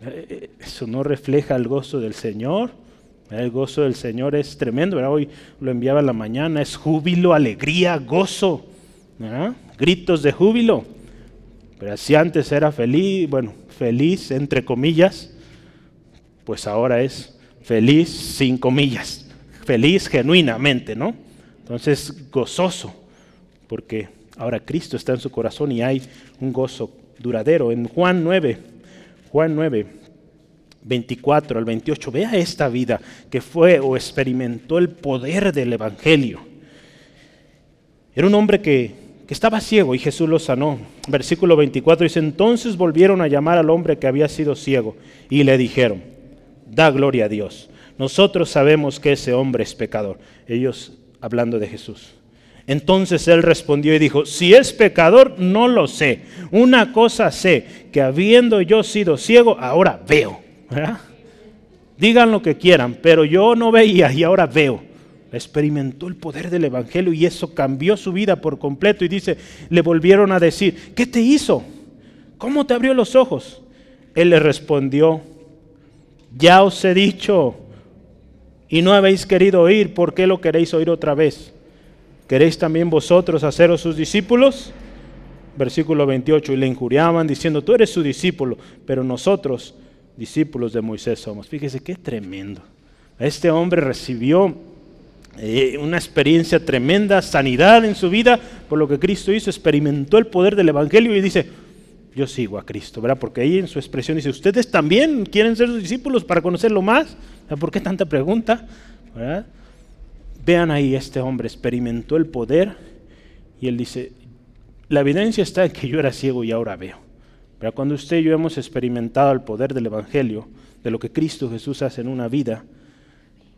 Eh, eh, eso no refleja el gozo del Señor. El gozo del Señor es tremendo. Hoy lo enviaba en la mañana, es júbilo, alegría, gozo, gritos de júbilo. Pero si antes era feliz, bueno, feliz entre comillas, pues ahora es feliz sin comillas feliz genuinamente, ¿no? Entonces, gozoso, porque ahora Cristo está en su corazón y hay un gozo duradero. En Juan 9, Juan 9, 24 al 28, vea esta vida que fue o experimentó el poder del Evangelio. Era un hombre que, que estaba ciego y Jesús lo sanó. Versículo 24 dice, entonces volvieron a llamar al hombre que había sido ciego y le dijeron, da gloria a Dios. Nosotros sabemos que ese hombre es pecador. Ellos hablando de Jesús. Entonces él respondió y dijo, si es pecador, no lo sé. Una cosa sé, que habiendo yo sido ciego, ahora veo. Digan lo que quieran, pero yo no veía y ahora veo experimentó el poder del Evangelio y eso cambió su vida por completo. Y dice, le volvieron a decir, ¿qué te hizo? ¿Cómo te abrió los ojos? Él le respondió, ya os he dicho y no habéis querido oír, ¿por qué lo queréis oír otra vez? ¿Queréis también vosotros haceros sus discípulos? Versículo 28, y le injuriaban diciendo, tú eres su discípulo, pero nosotros, discípulos de Moisés somos. Fíjese qué tremendo. Este hombre recibió eh, una experiencia tremenda, sanidad en su vida, por lo que Cristo hizo, experimentó el poder del Evangelio y dice, yo sigo a Cristo, ¿verdad? Porque ahí en su expresión dice, ustedes también quieren ser sus discípulos para conocerlo más. ¿Por qué tanta pregunta? Vean ahí, este hombre experimentó el poder y él dice, la evidencia está en que yo era ciego y ahora veo. Pero cuando usted y yo hemos experimentado el poder del Evangelio, de lo que Cristo Jesús hace en una vida,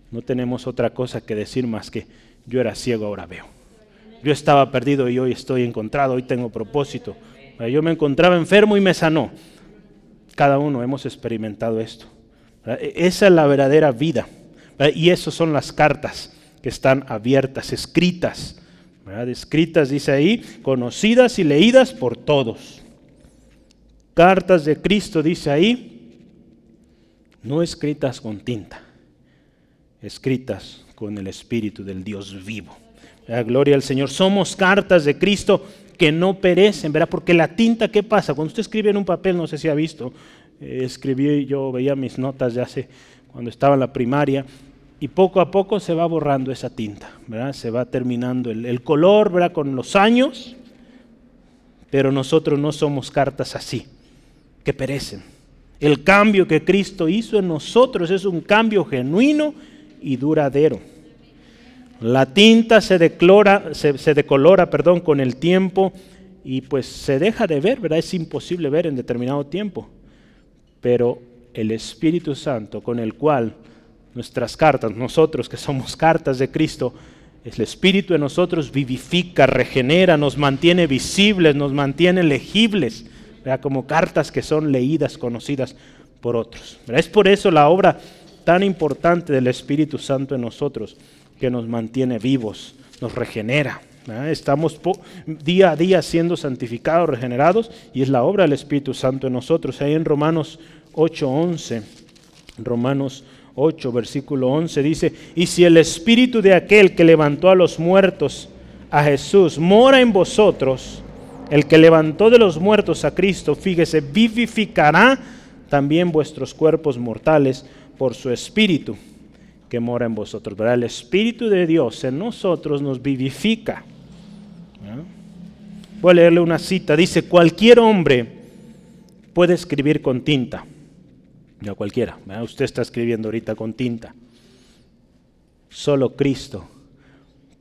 no tenemos otra cosa que decir más que yo era ciego, ahora veo. Yo estaba perdido y hoy estoy encontrado, hoy tengo propósito. Yo me encontraba enfermo y me sanó. Cada uno hemos experimentado esto. E-, esa es la verdadera vida. Y esas son las cartas que están abiertas, escritas. Escritas, dice ahí, conocidas y leídas por todos. Cartas de Cristo, dice ahí, no escritas con tinta escritas con el Espíritu del Dios vivo. La gloria al Señor. Somos cartas de Cristo que no perecen, ¿verdad? Porque la tinta, ¿qué pasa? Cuando usted escribe en un papel, no sé si ha visto, eh, escribí, yo veía mis notas ya hace, cuando estaba en la primaria, y poco a poco se va borrando esa tinta, ¿verdad? Se va terminando el, el color, ¿verdad? Con los años, pero nosotros no somos cartas así, que perecen. El cambio que Cristo hizo en nosotros es un cambio genuino y duradero. La tinta se, declora, se, decolora perdón, con el tiempo y pues se deja de ver, ¿verdad? Es imposible ver en determinado tiempo. Pero el Espíritu Santo con el cual nuestras cartas, nosotros que somos cartas de Cristo, el Espíritu en nosotros vivifica, regenera, nos mantiene visibles, nos mantiene legibles, como cartas que son leídas, conocidas por otros. Es por eso la obra tan importante del Espíritu Santo en nosotros, que nos mantiene vivos, nos regenera. Estamos día a día siendo santificados, regenerados, y es la obra del Espíritu Santo en nosotros. Ahí en Romanos 8:11, Romanos 8, versículo 11 dice, y si el Espíritu de aquel que levantó a los muertos, a Jesús, mora en vosotros, el que levantó de los muertos a Cristo, fíjese, vivificará también vuestros cuerpos mortales por su Espíritu que mora en vosotros. ¿verdad? El Espíritu de Dios en nosotros nos vivifica. Voy a leerle una cita. Dice, cualquier hombre puede escribir con tinta. Ya cualquiera. Usted está escribiendo ahorita con tinta. Solo Cristo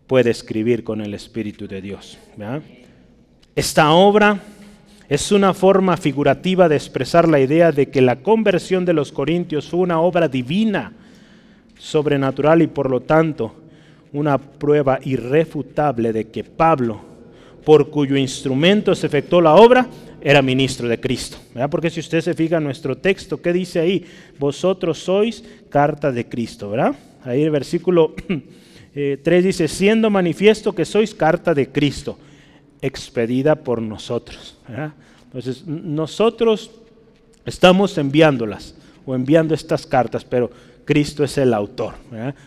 puede escribir con el Espíritu de Dios. Esta obra es una forma figurativa de expresar la idea de que la conversión de los corintios fue una obra divina, sobrenatural y por lo tanto una prueba irrefutable de que Pablo, por cuyo instrumento se efectuó la obra, era ministro de Cristo. Porque si usted se fija en nuestro texto, ¿qué dice ahí? Vosotros sois carta de Cristo, ¿verdad? Ahí el versículo 3 eh, dice, siendo manifiesto que sois carta de Cristo expedida por nosotros. Entonces, nosotros estamos enviándolas o enviando estas cartas, pero Cristo es el autor.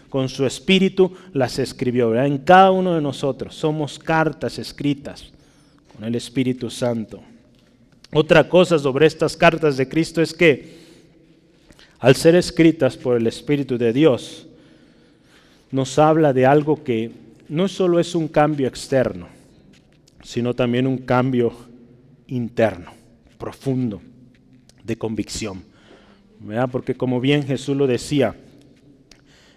Con su espíritu las escribió. En cada uno de nosotros somos cartas escritas con el Espíritu Santo. Otra cosa sobre estas cartas de Cristo es que al ser escritas por el Espíritu de Dios, nos habla de algo que no solo es un cambio externo, sino también un cambio interno, profundo, de convicción. Porque como bien Jesús lo decía,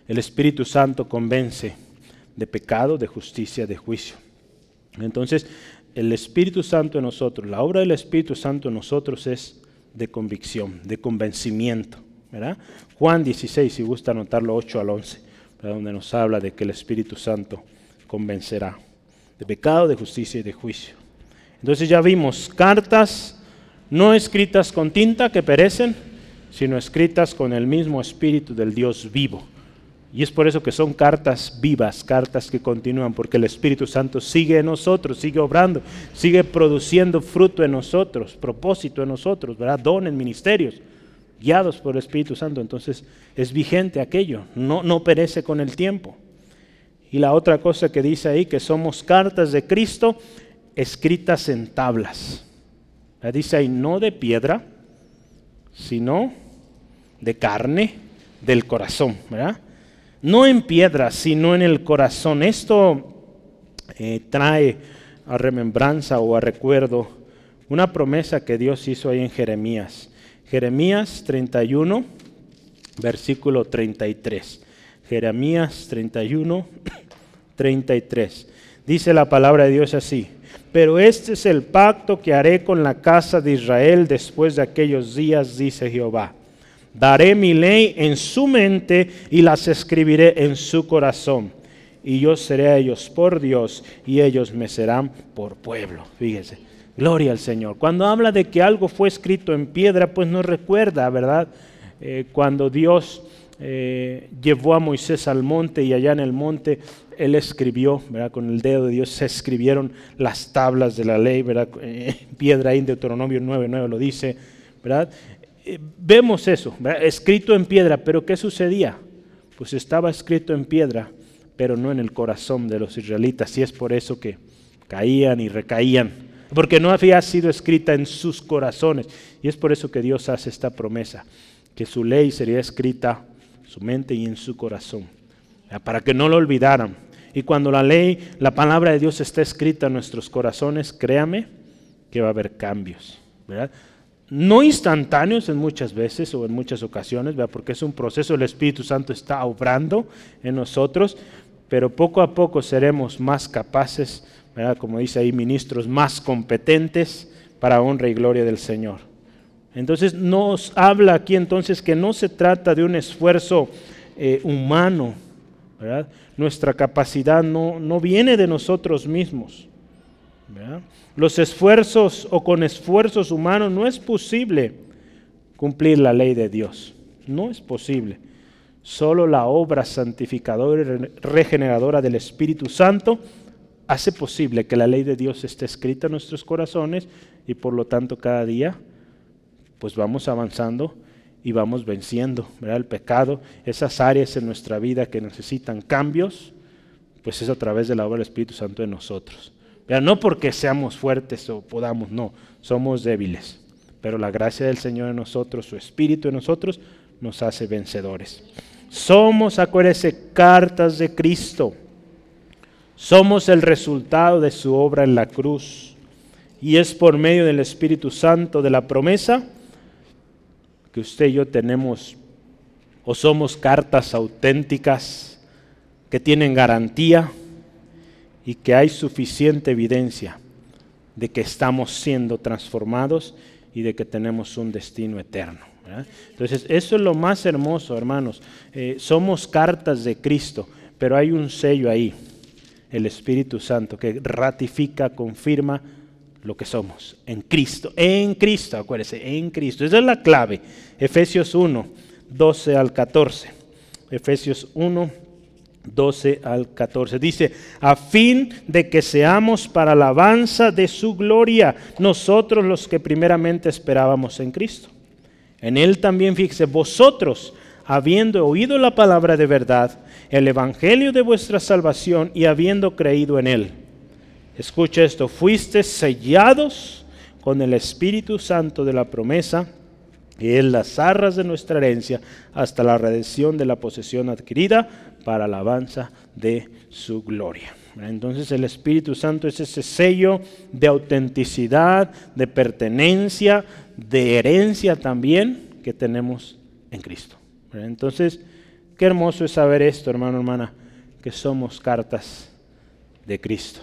el Espíritu Santo convence de pecado, de justicia, de juicio. Entonces, el Espíritu Santo en nosotros, la obra del Espíritu Santo en nosotros es de convicción, de convencimiento. ¿verdad? Juan 16, si gusta anotarlo 8 al 11, donde nos habla de que el Espíritu Santo convencerá de pecado, de justicia y de juicio. Entonces ya vimos cartas no escritas con tinta que perecen, sino escritas con el mismo Espíritu del Dios vivo. Y es por eso que son cartas vivas, cartas que continúan, porque el Espíritu Santo sigue en nosotros, sigue obrando, sigue produciendo fruto en nosotros, propósito en nosotros, ¿verdad? Dones, ministerios, guiados por el Espíritu Santo. Entonces es vigente aquello, no, no perece con el tiempo. Y la otra cosa que dice ahí, que somos cartas de Cristo escritas en tablas. Dice ahí, no de piedra, sino de carne del corazón, ¿verdad? No en piedra, sino en el corazón. Esto eh, trae a remembranza o a recuerdo una promesa que Dios hizo ahí en Jeremías. Jeremías 31, versículo 33. Jeremías 31, 33. Dice la palabra de Dios así. Pero este es el pacto que haré con la casa de Israel después de aquellos días, dice Jehová. Daré mi ley en su mente y las escribiré en su corazón. Y yo seré a ellos por Dios y ellos me serán por pueblo. Fíjese, gloria al Señor. Cuando habla de que algo fue escrito en piedra, pues nos recuerda, ¿verdad? Eh, cuando Dios eh, llevó a Moisés al monte y allá en el monte él escribió, ¿verdad? con el dedo de Dios se escribieron las tablas de la ley, ¿verdad? Eh, piedra ahí en Deuteronomio 9.9 lo dice, ¿verdad? Eh, vemos eso, escrito en piedra, pero ¿qué sucedía? Pues estaba escrito en piedra, pero no en el corazón de los israelitas, y es por eso que caían y recaían, porque no había sido escrita en sus corazones, y es por eso que Dios hace esta promesa, que su ley sería escrita su mente y en su corazón, para que no lo olvidaran. Y cuando la ley, la palabra de Dios está escrita en nuestros corazones, créame que va a haber cambios. No instantáneos en muchas veces o en muchas ocasiones, porque es un proceso, el Espíritu Santo está obrando en nosotros, pero poco a poco seremos más capaces, como dice ahí, ministros más competentes para honra y gloria del Señor. Entonces nos habla aquí entonces que no se trata de un esfuerzo eh, humano, nuestra capacidad no, no, viene de nosotros mismos. Los esfuerzos o con esfuerzos humanos no es posible cumplir la ley de Dios. No es posible. Solo la obra santificadora y regeneradora del Espíritu Santo hace posible que la ley de Dios esté escrita en nuestros corazones y por lo tanto cada día pues vamos avanzando y vamos venciendo el pecado, esas áreas en nuestra vida que necesitan cambios, pues es a través de la obra del Espíritu Santo en nosotros. No porque seamos fuertes o podamos, no, somos débiles, pero la gracia del Señor en nosotros, su Espíritu en nosotros, nos hace vencedores. Somos, acuérdense, cartas de Cristo. Somos el resultado de su obra en la cruz. Y es por medio del Espíritu Santo de la promesa que usted y yo tenemos o somos cartas auténticas que tienen garantía y que hay suficiente evidencia de que estamos siendo transformados y de que tenemos un destino eterno. Entonces, eso es lo más hermoso, hermanos. Eh, somos cartas de Cristo, pero hay un sello ahí, el Espíritu Santo, que ratifica, confirma lo que somos, en Cristo, en Cristo, acuérdese, en Cristo. Esa es la clave. Efesios 1, 12 al 14. Efesios 1, 12 al 14. Dice, a fin de que seamos para alabanza de su gloria, nosotros los que primeramente esperábamos en Cristo. En Él también, fíjese, vosotros, habiendo oído la palabra de verdad, el evangelio de vuestra salvación y habiendo creído en Él Escucha esto, fuiste sellados con el Espíritu Santo de la promesa y en las arras de nuestra herencia hasta la redención de la posesión adquirida para alabanza de su gloria. Entonces el Espíritu Santo es ese sello de autenticidad, de pertenencia, de herencia también que tenemos en Cristo. Entonces, qué hermoso es saber esto, hermano, hermana, que somos cartas de Cristo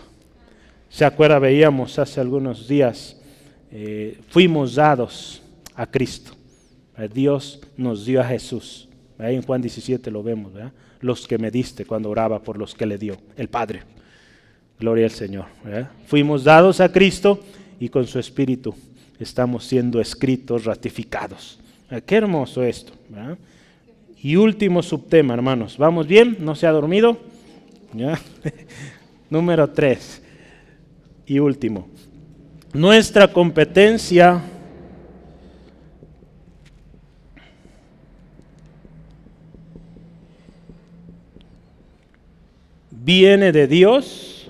Se acuerda, veíamos hace algunos días, eh, fuimos dados a Cristo. Dios nos dio a Jesús. Ahí en Juan 17 lo vemos, los que me diste cuando oraba por los que le dio, el Padre. Gloria al Señor. Fuimos dados a Cristo y con su Espíritu estamos siendo escritos, ratificados. Qué hermoso esto. Y último subtema, hermanos. ¿Vamos bien? ¿No se ha dormido? Número tres. Y último. Nuestra competencia viene de Dios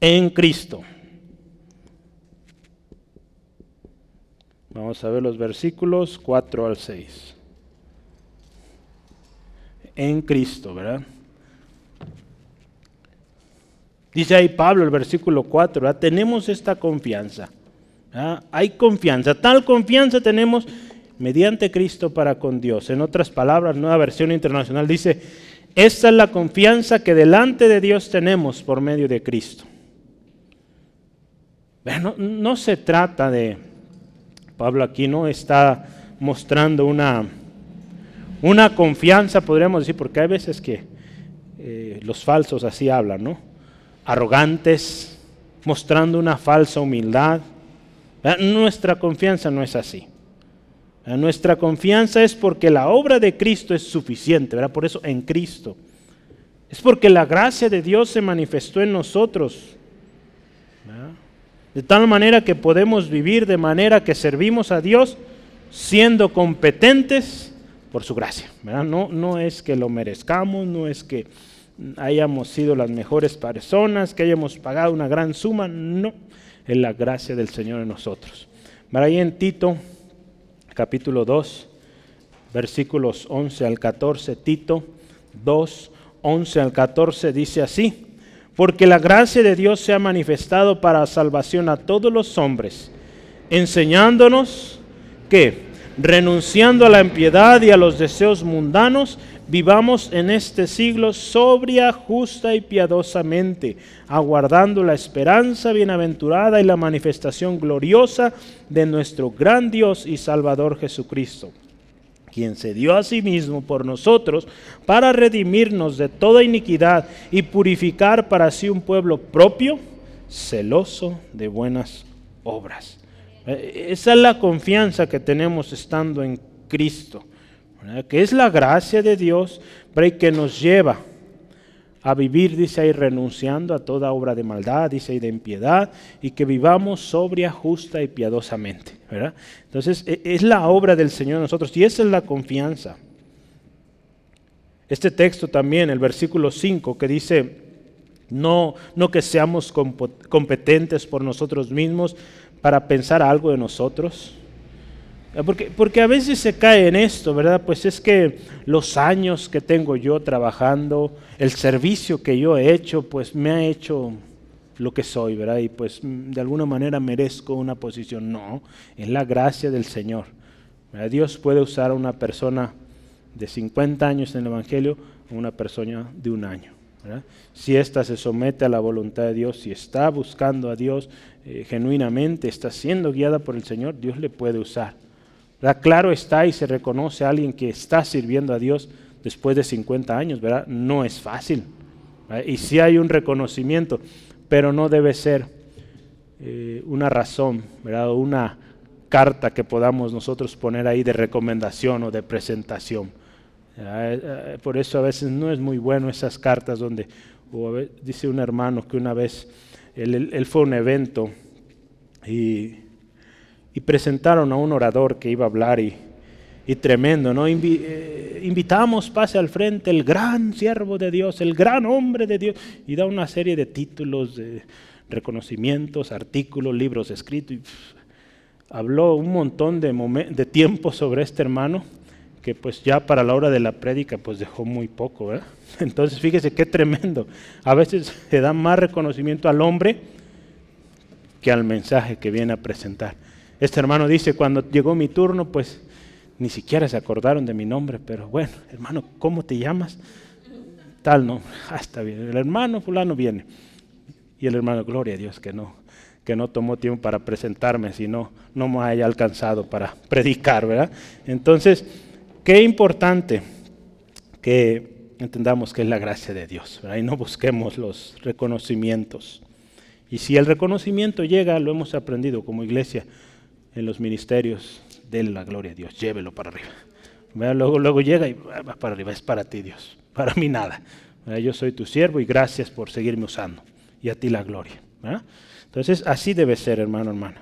en Cristo. Vamos a ver los versículos 4 al 6. En Cristo, ¿verdad? Dice ahí Pablo el versículo 4, ¿verdad? tenemos esta confianza. Hay confianza, tal confianza tenemos mediante Cristo para con Dios. En otras palabras, nueva versión internacional dice, esta es la confianza que delante de Dios tenemos por medio de Cristo. No, se trata de, Pablo aquí no está mostrando una, una confianza, podríamos decir, porque hay veces que eh, los falsos así hablan, ¿no? Arrogantes, mostrando una falsa humildad. Nuestra confianza no es así. Nuestra confianza es porque la obra de Cristo es suficiente, ¿verdad? Por eso en Cristo. Es porque la gracia de Dios se manifestó en nosotros. De tal manera que podemos vivir de manera que servimos a Dios siendo competentes por su gracia. No, no es que lo merezcamos, no es que hayamos sido las mejores personas, que hayamos pagado una gran suma, no, es la gracia del Señor en nosotros. Ahí en Tito capítulo 2, versículos 11 al 14, Tito 2, 11 al 14 dice así, porque la gracia de Dios se ha manifestado para salvación a todos los hombres, enseñándonos que, renunciando a la impiedad y a los deseos mundanos, vivamos en este siglo sobria, justa y piadosamente, aguardando la esperanza bienaventurada y la manifestación gloriosa de nuestro gran Dios y Salvador Jesucristo, quien se dio a sí mismo por nosotros para redimirnos de toda iniquidad y purificar para sí un pueblo propio, celoso de buenas obras. Eh, esa es la confianza que tenemos estando en Cristo que es la gracia de Dios, pero que nos lleva a vivir, dice ahí, renunciando a toda obra de maldad, dice ahí, de impiedad, y que vivamos sobria, justa y piadosamente. Entonces, e, es la obra del Señor en nosotros, y esa es la confianza. Este texto también, el versículo 5, que dice, no, no que seamos competentes por nosotros mismos para pensar algo de nosotros, eh, porque, porque a veces se cae en esto, ¿verdad? Pues es que los años que tengo yo trabajando, el servicio que yo he hecho, pues me ha hecho lo que soy, ¿verdad? Y pues mm, de alguna manera merezco una posición. No, es la gracia del Señor. Dios puede usar a una persona de 50 años en el Evangelio o una persona de un año. Si ésta se somete a la voluntad de Dios, si está buscando a Dios eh, genuinamente, está siendo guiada por el Señor, Dios le puede usar. Claro está y se reconoce a alguien que está sirviendo a Dios después de 50 años, ¿verdad? No es fácil. Y sí hay un reconocimiento, pero no debe ser eh, una razón, ¿verdad? O una carta que podamos nosotros poner ahí de recomendación o de presentación. Eh, eh, por eso a veces no es muy bueno esas cartas donde, dice un hermano que una vez él fue a un evento y y presentaron a un orador que iba a hablar y, tremendo, ¿no? Eh, invitamos, pase al frente, el gran siervo de Dios, el gran hombre de Dios, y da una serie de títulos, de reconocimientos, artículos, libros escritos. Y, habló un montón de, de tiempo sobre este hermano, que pues ya para la hora de la prédica pues dejó muy poco, ¿verdad? Entonces fíjese qué tremendo. A veces se da más reconocimiento al hombre que al mensaje que viene a presentar. Este hermano dice, cuando llegó mi turno, pues ni siquiera se acordaron de mi nombre, pero bueno, hermano, ¿cómo te llamas? tal, no, está bien, el hermano fulano viene. Y el hermano, gloria a Dios que no, que no tomó tiempo para presentarme, sino no me haya alcanzado para predicar, ¿verdad? Entonces, qué importante que entendamos que es la gracia de Dios, ¿verdad? Y no busquemos los reconocimientos. Y si el reconocimiento llega, lo hemos aprendido como iglesia en los ministerios, de la gloria a Dios, llévelo para arriba. Luego, luego llega y va para arriba, es para ti Dios, para mí nada. Yo soy tu siervo y gracias por seguirme usando. Y a ti la gloria. Entonces, así debe ser, hermano, hermana.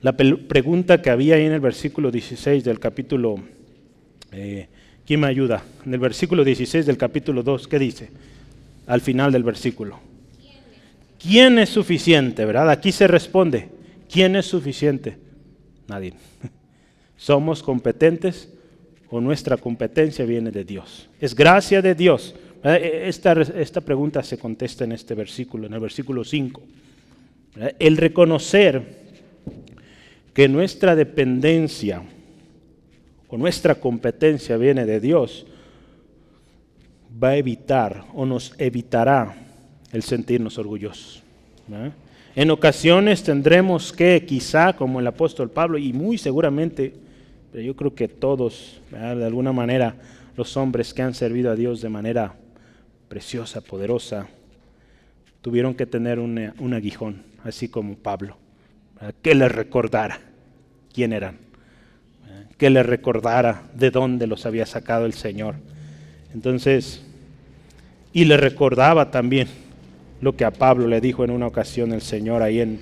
La pregunta que había ahí en el versículo 16 del capítulo, eh, ¿quién me ayuda? En el versículo 16 del capítulo 2, ¿qué dice? Al final del versículo. ¿Quién es suficiente? ¿Verdad? Aquí se responde, ¿quién es suficiente? Nadie. ¿Somos competentes o nuestra competencia viene de Dios? Es gracia de Dios. E, esta, esta pregunta se contesta en este versículo, en el versículo 5. El reconocer que nuestra dependencia o nuestra competencia viene de Dios va a evitar o nos evitará el sentirnos orgullosos. En ocasiones tendremos que, quizá como el apóstol Pablo, y muy seguramente, pero yo creo que todos, de alguna manera, los hombres que han servido a Dios de manera preciosa, poderosa, tuvieron que tener un, aguijón, así como Pablo, que les recordara quién eran, que les recordara de dónde los había sacado el Señor. Entonces, y le recordaba también lo que a Pablo le dijo en una ocasión el Señor ahí en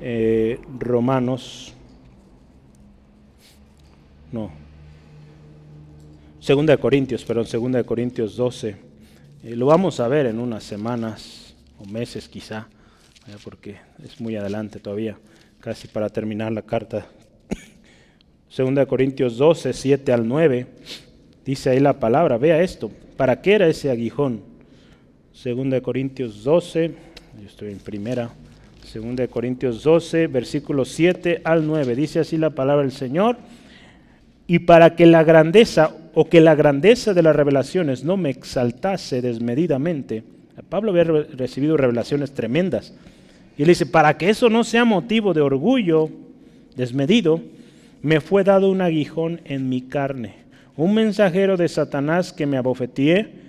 eh, Romanos, no, Segunda de Corintios, perdón, Segunda de Corintios 12. Eh, lo vamos a ver en unas semanas o meses quizá, porque es muy adelante todavía, casi para terminar la carta. Segunda de Corintios 12, 7 al 9, dice ahí la palabra, vea esto, ¿para qué era ese aguijón? Segunda de Corintios 12, yo estoy en primera, Segunda de Corintios 12, versículos 7 al 9, dice así la palabra del Señor, y para que la grandeza o que la grandeza de las revelaciones no me exaltase desmedidamente, Pablo había recibido revelaciones tremendas, y él dice, para que eso no sea motivo de orgullo desmedido, me fue dado un aguijón en mi carne, un mensajero de Satanás que me abofeteé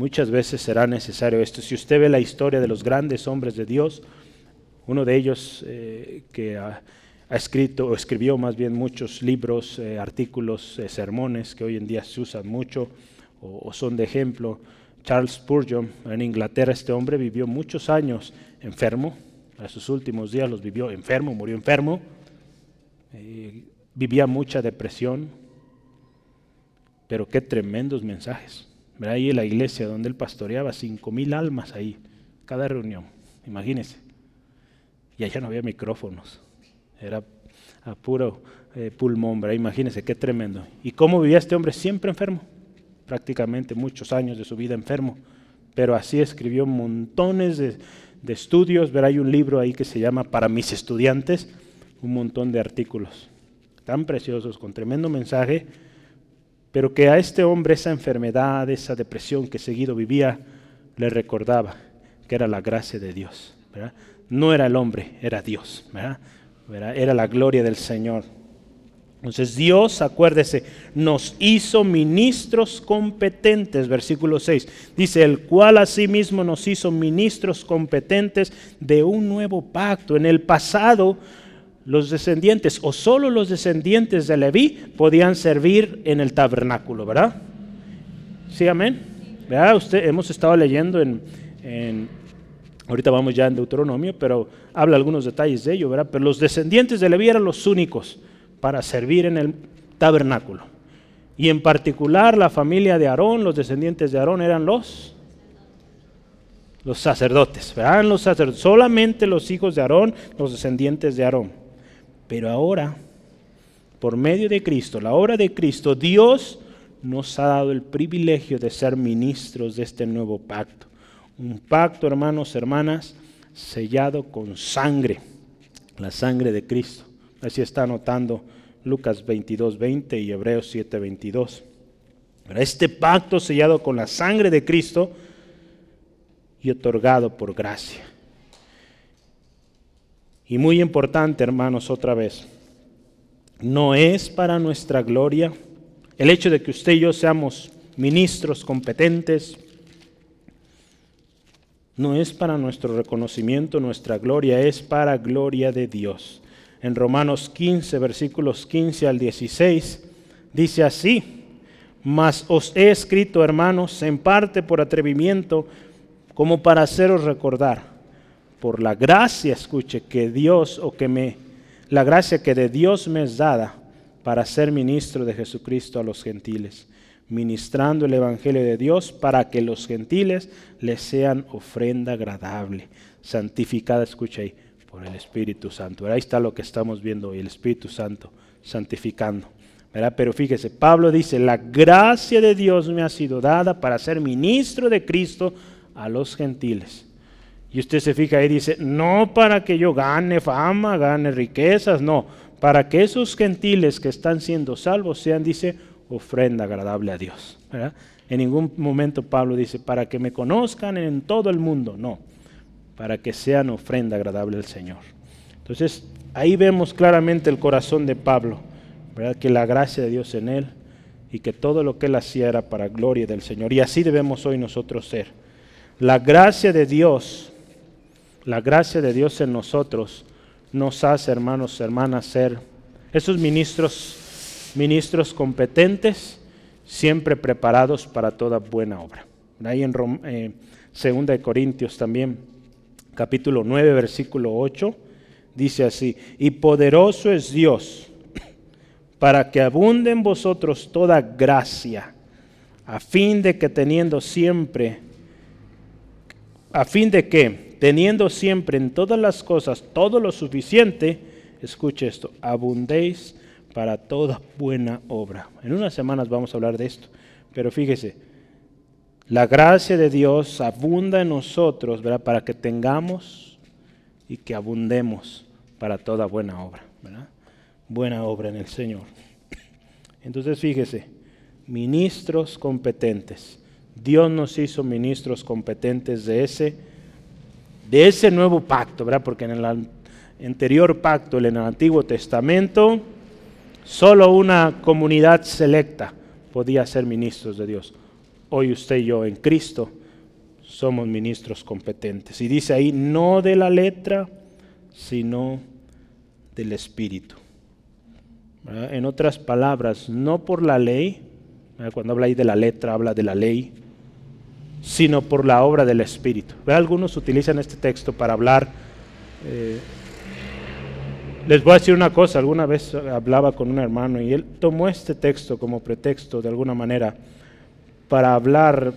Muchas veces será necesario esto. Si usted ve la historia de los grandes hombres de Dios, uno de ellos eh, que ha, escrito o escribió más bien muchos libros, eh, artículos, eh, sermones que hoy en día se usan mucho o, son de ejemplo, Charles Spurgeon, en Inglaterra este hombre vivió muchos años enfermo, a sus últimos días los vivió enfermo, murió enfermo, vivía mucha depresión, pero qué tremendos mensajes. Ahí en la iglesia donde él pastoreaba, cinco mil almas ahí, cada reunión, imagínense. Y allá no había micrófonos, era a puro eh, pulmón, ¿verdad? imagínense qué tremendo. ¿Y cómo vivía este hombre? Siempre enfermo, prácticamente muchos años de su vida enfermo, pero así escribió montones de, estudios, ¿verdad? hay un libro ahí que se llama Para mis estudiantes, un montón de artículos tan preciosos, con tremendo mensaje pero que a este hombre esa enfermedad, esa depresión que seguido vivía, le recordaba que era la gracia de Dios. No era el hombre, era Dios. Era la gloria del Señor. Entonces Dios, acuérdese, nos hizo ministros competentes, versículo 6. Dice, el cual asimismo nos hizo ministros competentes de un nuevo pacto. En el pasado los descendientes o solo los descendientes de Leví podían servir en el tabernáculo, ¿verdad? Sí, amén. ¿Verdad? Hemos estado leyendo en, ahorita vamos ya en Deuteronomio, pero habla algunos detalles de ello, ¿verdad? Pero los descendientes de Leví eran los únicos para servir en el tabernáculo. Y en particular la familia de Aarón, los descendientes de Aarón eran los Los sacerdotes, ¿verdad? Los sacerdotes, solamente los hijos de Aarón, los descendientes de Aarón. Pero ahora, por medio de Cristo, la obra de Cristo, Dios nos ha dado el privilegio de ser ministros de este nuevo pacto. Un pacto, hermanos, hermanas, sellado con sangre, la sangre de Cristo. Así está anotando Lucas 22, 20 y Hebreos 7, 22. Este pacto sellado con la sangre de Cristo y otorgado por gracia. Y muy importante, hermanos, otra vez, no es para nuestra gloria el hecho de que usted y yo seamos ministros competentes, no es para nuestro reconocimiento, nuestra gloria, es para gloria de Dios. En Romanos 15, versículos 15 al 16, dice así, mas os he escrito, hermanos, en parte por atrevimiento, como para haceros recordar, por la gracia, escuche, que Dios o que me, la gracia que de Dios me es dada para ser ministro de Jesucristo a los gentiles ministrando el Evangelio de Dios para que los gentiles les sean ofrenda agradable, santificada, escucha ahí, por el Espíritu Santo. Ahí está lo que estamos viendo hoy, el Espíritu Santo santificando. Pero fíjese, Pablo dice, la gracia de Dios me ha sido dada para ser ministro de Cristo a los gentiles. Y usted se fija ahí, dice, no para que yo gane fama, gane riquezas, no, para que esos gentiles que están siendo salvos sean, dice, ofrenda agradable a Dios. En ningún momento Pablo dice, para que me conozcan en todo el mundo, no, para que sean ofrenda agradable al Señor. Entonces, ahí vemos claramente el corazón de Pablo, ¿verdad? que la gracia de Dios en él y que todo lo que él hacía era para gloria del Señor. Y así debemos hoy nosotros ser. La gracia de Dios, la gracia de Dios en nosotros nos hace, hermanos, hermanas, ser esos ministros ministros competentes, siempre preparados para toda buena obra. Ahí en eh, 2 de Corintios también, capítulo 9, versículo 8, dice así, y poderoso es Dios para que abunde en vosotros toda gracia, a fin de que teniendo siempre, a fin de que teniendo siempre en todas las cosas todo lo suficiente, escuche esto, abundéis para toda buena obra. En unas semanas vamos a hablar de esto, pero fíjese, la gracia de Dios abunda en nosotros para que tengamos y que abundemos para toda buena obra. Buena obra en el Señor. Entonces fíjese, ministros competentes. Dios nos hizo ministros competentes de ese, de ese nuevo pacto, ¿verdad? porque en el anterior pacto, en el Antiguo Testamento, Solo una comunidad selecta podía ser ministros de Dios. Hoy usted y yo en Cristo somos ministros competentes. Y dice ahí, no de la letra, sino del Espíritu. En otras palabras, no por la ley, cuando habla ahí de la letra, habla de la ley, sino por la obra del Espíritu. Algunos utilizan este texto para hablar eh, les voy a decir una cosa, alguna vez hablaba con un hermano y él tomó este texto como pretexto de alguna manera para hablar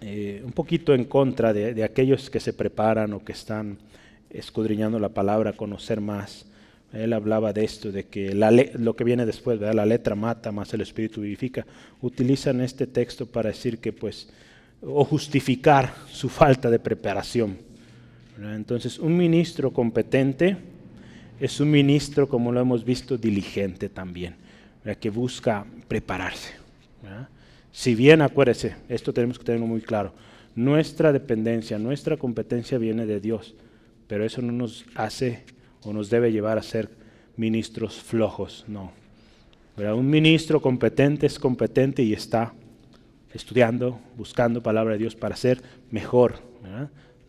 eh, un poquito en contra de, aquellos que se preparan o que están escudriñando la palabra, conocer más. Él hablaba de esto, de que lo que viene después, la letra mata, más el espíritu vivifica. Utilizan este texto para decir que, pues, o justificar su falta de preparación. Entonces, un ministro competente es un ministro, como lo hemos visto, diligente también, que busca prepararse. Si bien, acuérdese, esto tenemos que tenerlo muy claro, nuestra dependencia, nuestra competencia viene de Dios, pero eso no nos hace o nos debe llevar a ser ministros flojos, no. Un ministro competente es competente y está estudiando, buscando palabra de Dios para ser mejor.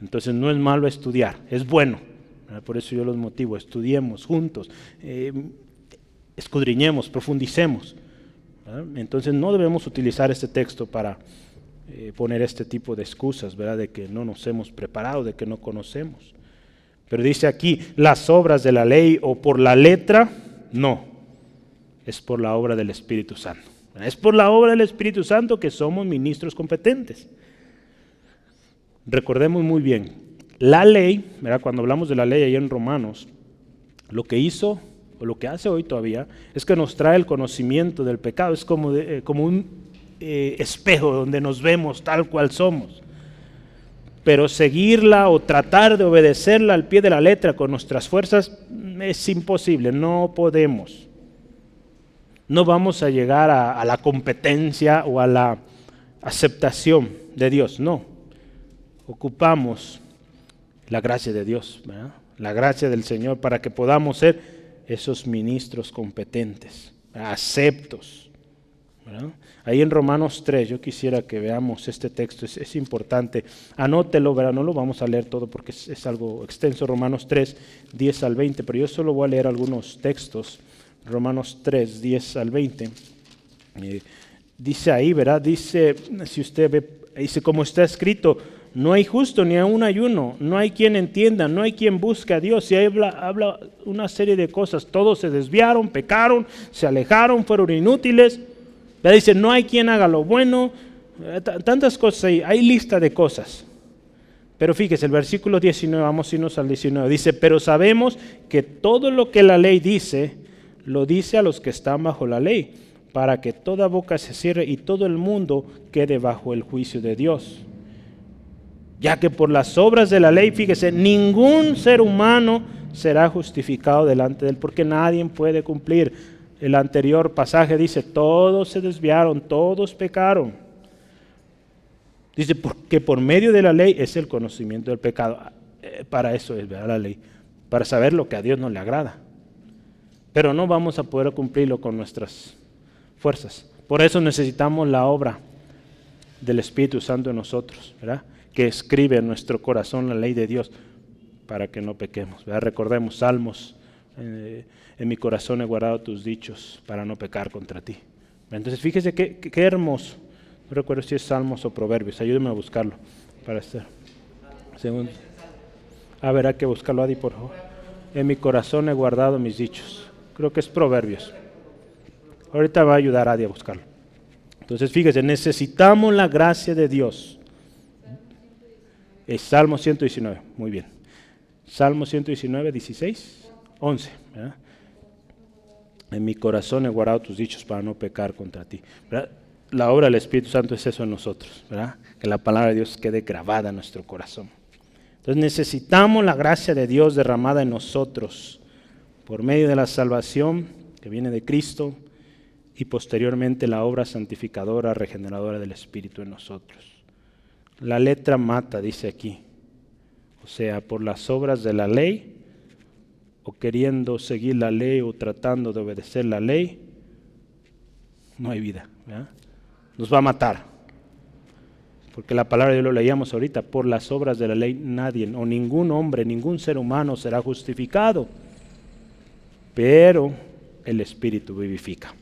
Entonces no es malo estudiar, es bueno por eso yo los motivo, estudiemos juntos, eh, escudriñemos, profundicemos. Entonces no debemos utilizar este texto para eh, poner este tipo de excusas, ¿verdad? De que no nos hemos preparado, de que no conocemos. Pero dice aquí, las obras de la ley o por la letra, no, es por la obra del Espíritu Santo. Es por la obra del Espíritu Santo que somos ministros competentes. recordemos muy bien, la ley, cuando hablamos de la ley ahí en Romanos, lo que hizo o lo que hace hoy todavía es que nos trae el conocimiento del pecado, es como, eh, como un eh, espejo donde nos vemos tal cual somos. Pero seguirla o tratar de obedecerla al pie de la letra con nuestras fuerzas es imposible, no podemos. No vamos a llegar a la competencia o a la aceptación de Dios, no. Ocupamos la gracia de Dios, la gracia del Señor para que podamos ser esos ministros competentes, aceptos. Ahí en Romanos 3, yo quisiera que veamos este texto, es, importante. Anótelo, ¿verdad? no lo vamos a leer todo porque es, algo extenso, Romanos 3, 10 al 20, pero yo solo voy a leer algunos textos. Romanos 3, 10 al 20. Eh, dice ahí, ¿verdad? Dice, si usted ve, dice como está escrito, no hay justo ni aún hay uno, no hay quien entienda, no hay quien busque a Dios. Y habla, habla una serie de cosas. Todos se desviaron, pecaron, se alejaron, fueron inútiles. Dice, no hay quien haga lo bueno. Eh, tantas cosas ahí, hay lista de cosas. Pero fíjese, el versículo 19, vamos a irnos al 19, dice, pero sabemos que todo lo que la ley dice, lo dice a los que están bajo la ley, para que toda boca se cierre y todo el mundo quede bajo el juicio de Dios ya que por las obras de la ley, fíjese, ningún ser humano será justificado delante de él, porque nadie puede cumplir. El anterior pasaje dice, todos se desviaron, todos pecaron. Dice, porque por medio de la ley es el conocimiento del pecado. Eh, para eso es la ley, para saber lo que a Dios no le agrada. Pero no vamos a poder cumplirlo con nuestras fuerzas. Por eso necesitamos la obra del Espíritu Santo en nosotros, ¿verdad? que escribe en nuestro corazón la ley de Dios para que no pequemos. Recordemos Salmos, eh, en mi corazón he guardado tus dichos para no pecar contra ti. Entonces fíjese qué, qué hermoso. No recuerdo si es Salmos o Proverbios, ayúdeme a buscarlo para estar. Segundo. A ver, que buscarlo, Adi, por favor. En mi corazón he guardado mis dichos. Creo que es Proverbios. Ahorita va a ayudar a Adi a buscarlo. Entonces, fíjese, necesitamos la gracia de Dios es Salmo 119, muy bien. Salmo 119, 16, 11. En mi corazón he guardado tus dichos para no pecar contra ti. La obra del Espíritu Santo es eso en nosotros, ¿verdad? que la palabra de Dios quede grabada en nuestro corazón. Entonces necesitamos la gracia de Dios derramada en nosotros por medio de la salvación que viene de Cristo y posteriormente la obra santificadora, regeneradora del Espíritu en nosotros. La letra mata, dice aquí. O sea, por las obras de la ley, o queriendo seguir la ley o tratando de obedecer la ley, no hay vida. Nos va a matar. Porque la palabra de Dios lo leíamos ahorita, por las obras de la ley nadie o ningún hombre, ningún ser humano será justificado. Pero el Espíritu vivifica.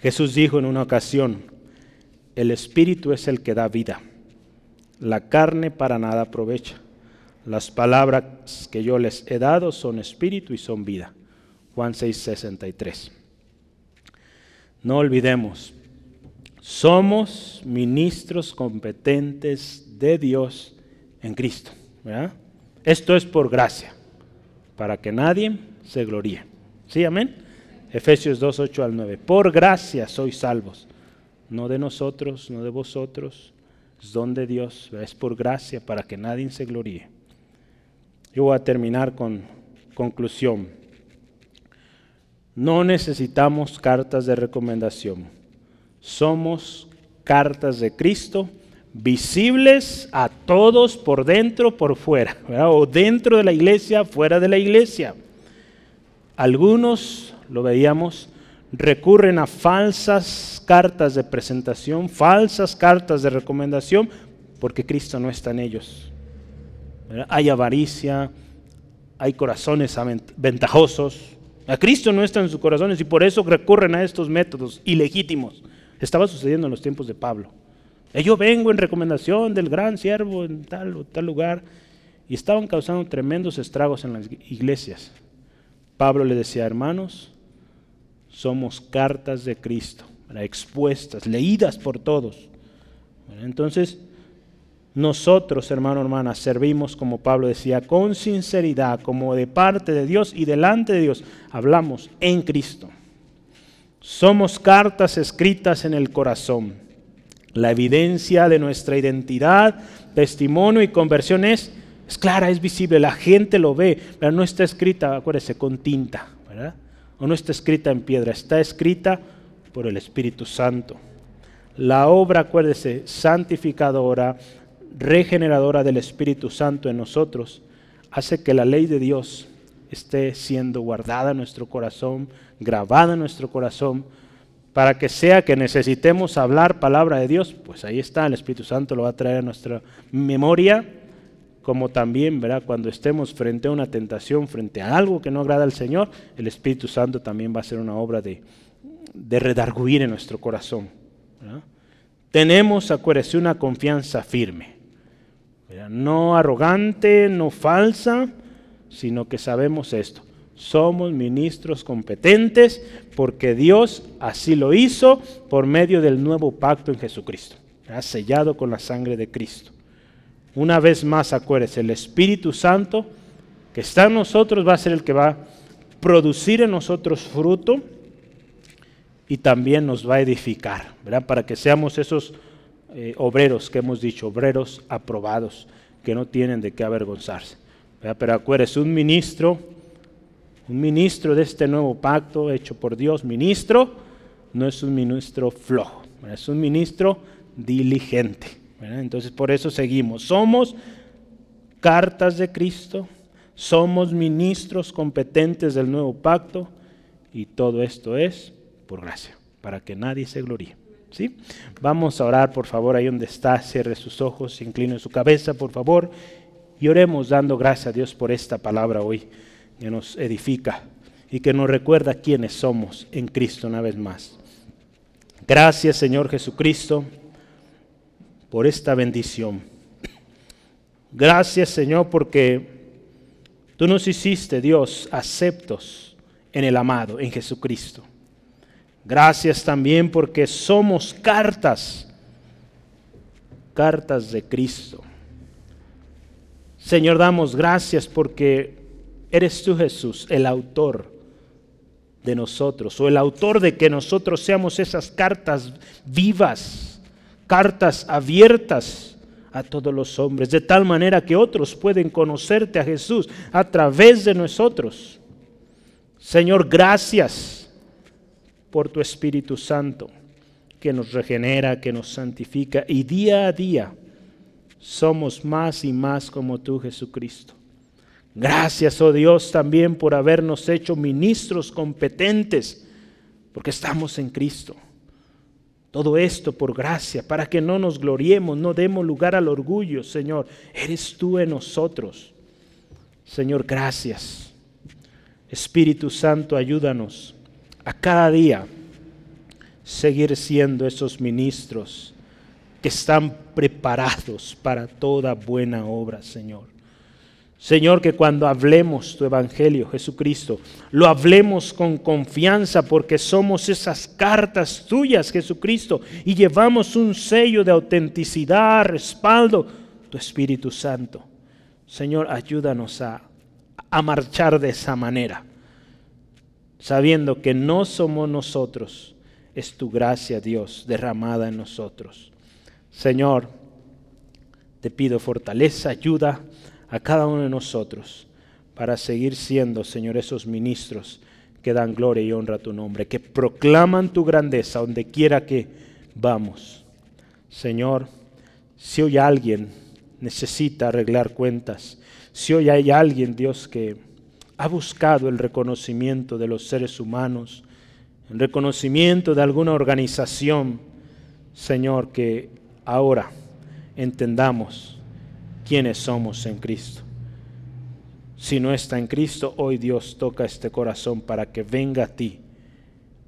Jesús dijo en una ocasión, el espíritu es el que da vida. La carne para nada aprovecha. Las palabras que yo les he dado son espíritu y son vida. Juan 6:63. No olvidemos, somos ministros competentes de Dios en Cristo. Esto es por gracia, para que nadie se gloríe. ¿Sí, amén? Efesios 2, 8 al 9. Por gracia sois salvos no de nosotros, no de vosotros, es don de Dios, es por gracia para que nadie se gloríe. Yo voy a terminar con conclusión. No necesitamos cartas de recomendación. Somos cartas de Cristo visibles a todos por dentro, por fuera, o dentro de la iglesia, fuera de la iglesia. Algunos, lo veíamos, recurren a falsas cartas de presentación, falsas cartas de recomendación, porque Cristo no está en ellos. Hay avaricia, hay corazones ventajosos. A Cristo no está en sus corazones y por eso recurren a estos métodos ilegítimos. Estaba sucediendo en los tiempos de Pablo. Yo vengo en recomendación del gran siervo en tal o tal lugar y estaban causando tremendos estragos en las iglesias. Pablo le decía, hermanos, somos cartas de Cristo, expuestas, leídas por todos. Entonces, nosotros, hermano, hermana, servimos, como Pablo decía, con sinceridad, como de parte de Dios y delante de Dios. Hablamos en Cristo. Somos cartas escritas en el corazón. La evidencia de nuestra identidad, testimonio y conversión es, es clara, es visible, la gente lo ve, pero no está escrita, acuérdese, con tinta, ¿verdad? O no está escrita en piedra, está escrita por el Espíritu Santo. La obra, acuérdese, santificadora, regeneradora del Espíritu Santo en nosotros hace que la ley de Dios esté siendo guardada en nuestro corazón, grabada en nuestro corazón, para que sea que necesitemos hablar palabra de Dios, pues ahí está, el Espíritu Santo lo va a traer a nuestra memoria, como también, ¿verdad? Cuando estemos frente a una tentación, frente a algo que no agrada al Señor, el Espíritu Santo también va a hacer una obra de, de redarguir en nuestro corazón. Tenemos, acuérdese, una confianza firme no arrogante, no falsa, sino que sabemos esto. Somos ministros competentes porque Dios así lo hizo por medio del nuevo pacto en Jesucristo. Sellado con la sangre de Cristo. Una vez más, acuérdense, el Espíritu Santo que está en nosotros va a ser el que va a producir en nosotros fruto y también nos va a edificar, ¿verdad? Para que seamos esos eh, obreros que hemos dicho, obreros aprobados, que no tienen de qué avergonzarse. Pero acuérdense, un ministro, un ministro de este nuevo pacto hecho por Dios, ministro, no es un ministro flojo, es un ministro diligente. Entonces por eso seguimos. Somos cartas de Cristo, somos ministros competentes del nuevo pacto y todo esto es por gracia, para que nadie se gloríe. ¿sí? Vamos a orar, por favor, ahí donde está, cierre sus ojos, incline su cabeza, por favor, y oremos dando gracias a Dios por esta palabra hoy que nos edifica y que nos recuerda quiénes somos en Cristo una vez más. Gracias, Señor Jesucristo, por esta bendición. Gracias, Señor, porque tú nos hiciste, Dios, aceptos en el amado, en Jesucristo. Gracias también porque somos cartas, cartas de Cristo. Señor, damos gracias porque eres tú Jesús, el autor de nosotros, o el autor de que nosotros seamos esas cartas vivas, cartas abiertas a todos los hombres, de tal manera que otros pueden conocerte a Jesús a través de nosotros. Señor, gracias por tu Espíritu Santo, que nos regenera, que nos santifica y día a día somos más y más como tú, Jesucristo. Gracias, oh Dios, también por habernos hecho ministros competentes, porque estamos en Cristo. Todo esto por gracia, para que no nos gloriemos, no demos lugar al orgullo, Señor. Eres tú en nosotros. Señor, gracias. Espíritu Santo, ayúdanos a cada día seguir siendo esos ministros que están preparados para toda buena obra, Señor. Señor, que cuando hablemos tu Evangelio, Jesucristo, lo hablemos con confianza porque somos esas cartas tuyas, Jesucristo, y llevamos un sello de autenticidad, respaldo, tu Espíritu Santo. Señor, ayúdanos a, a marchar de esa manera sabiendo que no somos nosotros, es tu gracia, Dios, derramada en nosotros. Señor, te pido fortaleza, ayuda a cada uno de nosotros para seguir siendo, Señor, esos ministros que dan gloria y honra a tu nombre, que proclaman tu grandeza donde quiera que vamos. Señor, si hoy alguien necesita arreglar cuentas, si hoy hay alguien, Dios, que ha buscado el reconocimiento de los seres humanos, el reconocimiento de alguna organización, Señor, que ahora entendamos quiénes somos en Cristo. Si no está en Cristo, hoy Dios toca este corazón para que venga a ti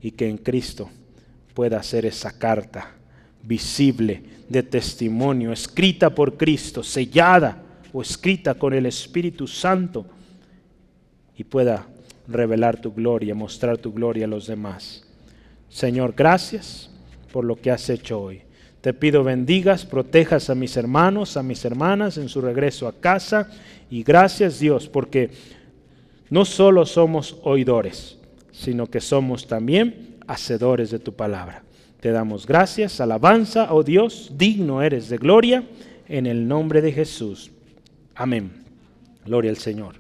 y que en Cristo pueda ser esa carta visible de testimonio, escrita por Cristo, sellada o escrita con el Espíritu Santo y pueda revelar tu gloria, mostrar tu gloria a los demás. Señor, gracias por lo que has hecho hoy. Te pido bendigas, protejas a mis hermanos, a mis hermanas en su regreso a casa. Y gracias Dios, porque no solo somos oidores, sino que somos también hacedores de tu palabra. Te damos gracias, alabanza, oh Dios, digno eres de gloria, en el nombre de Jesús. Amén. Gloria al Señor.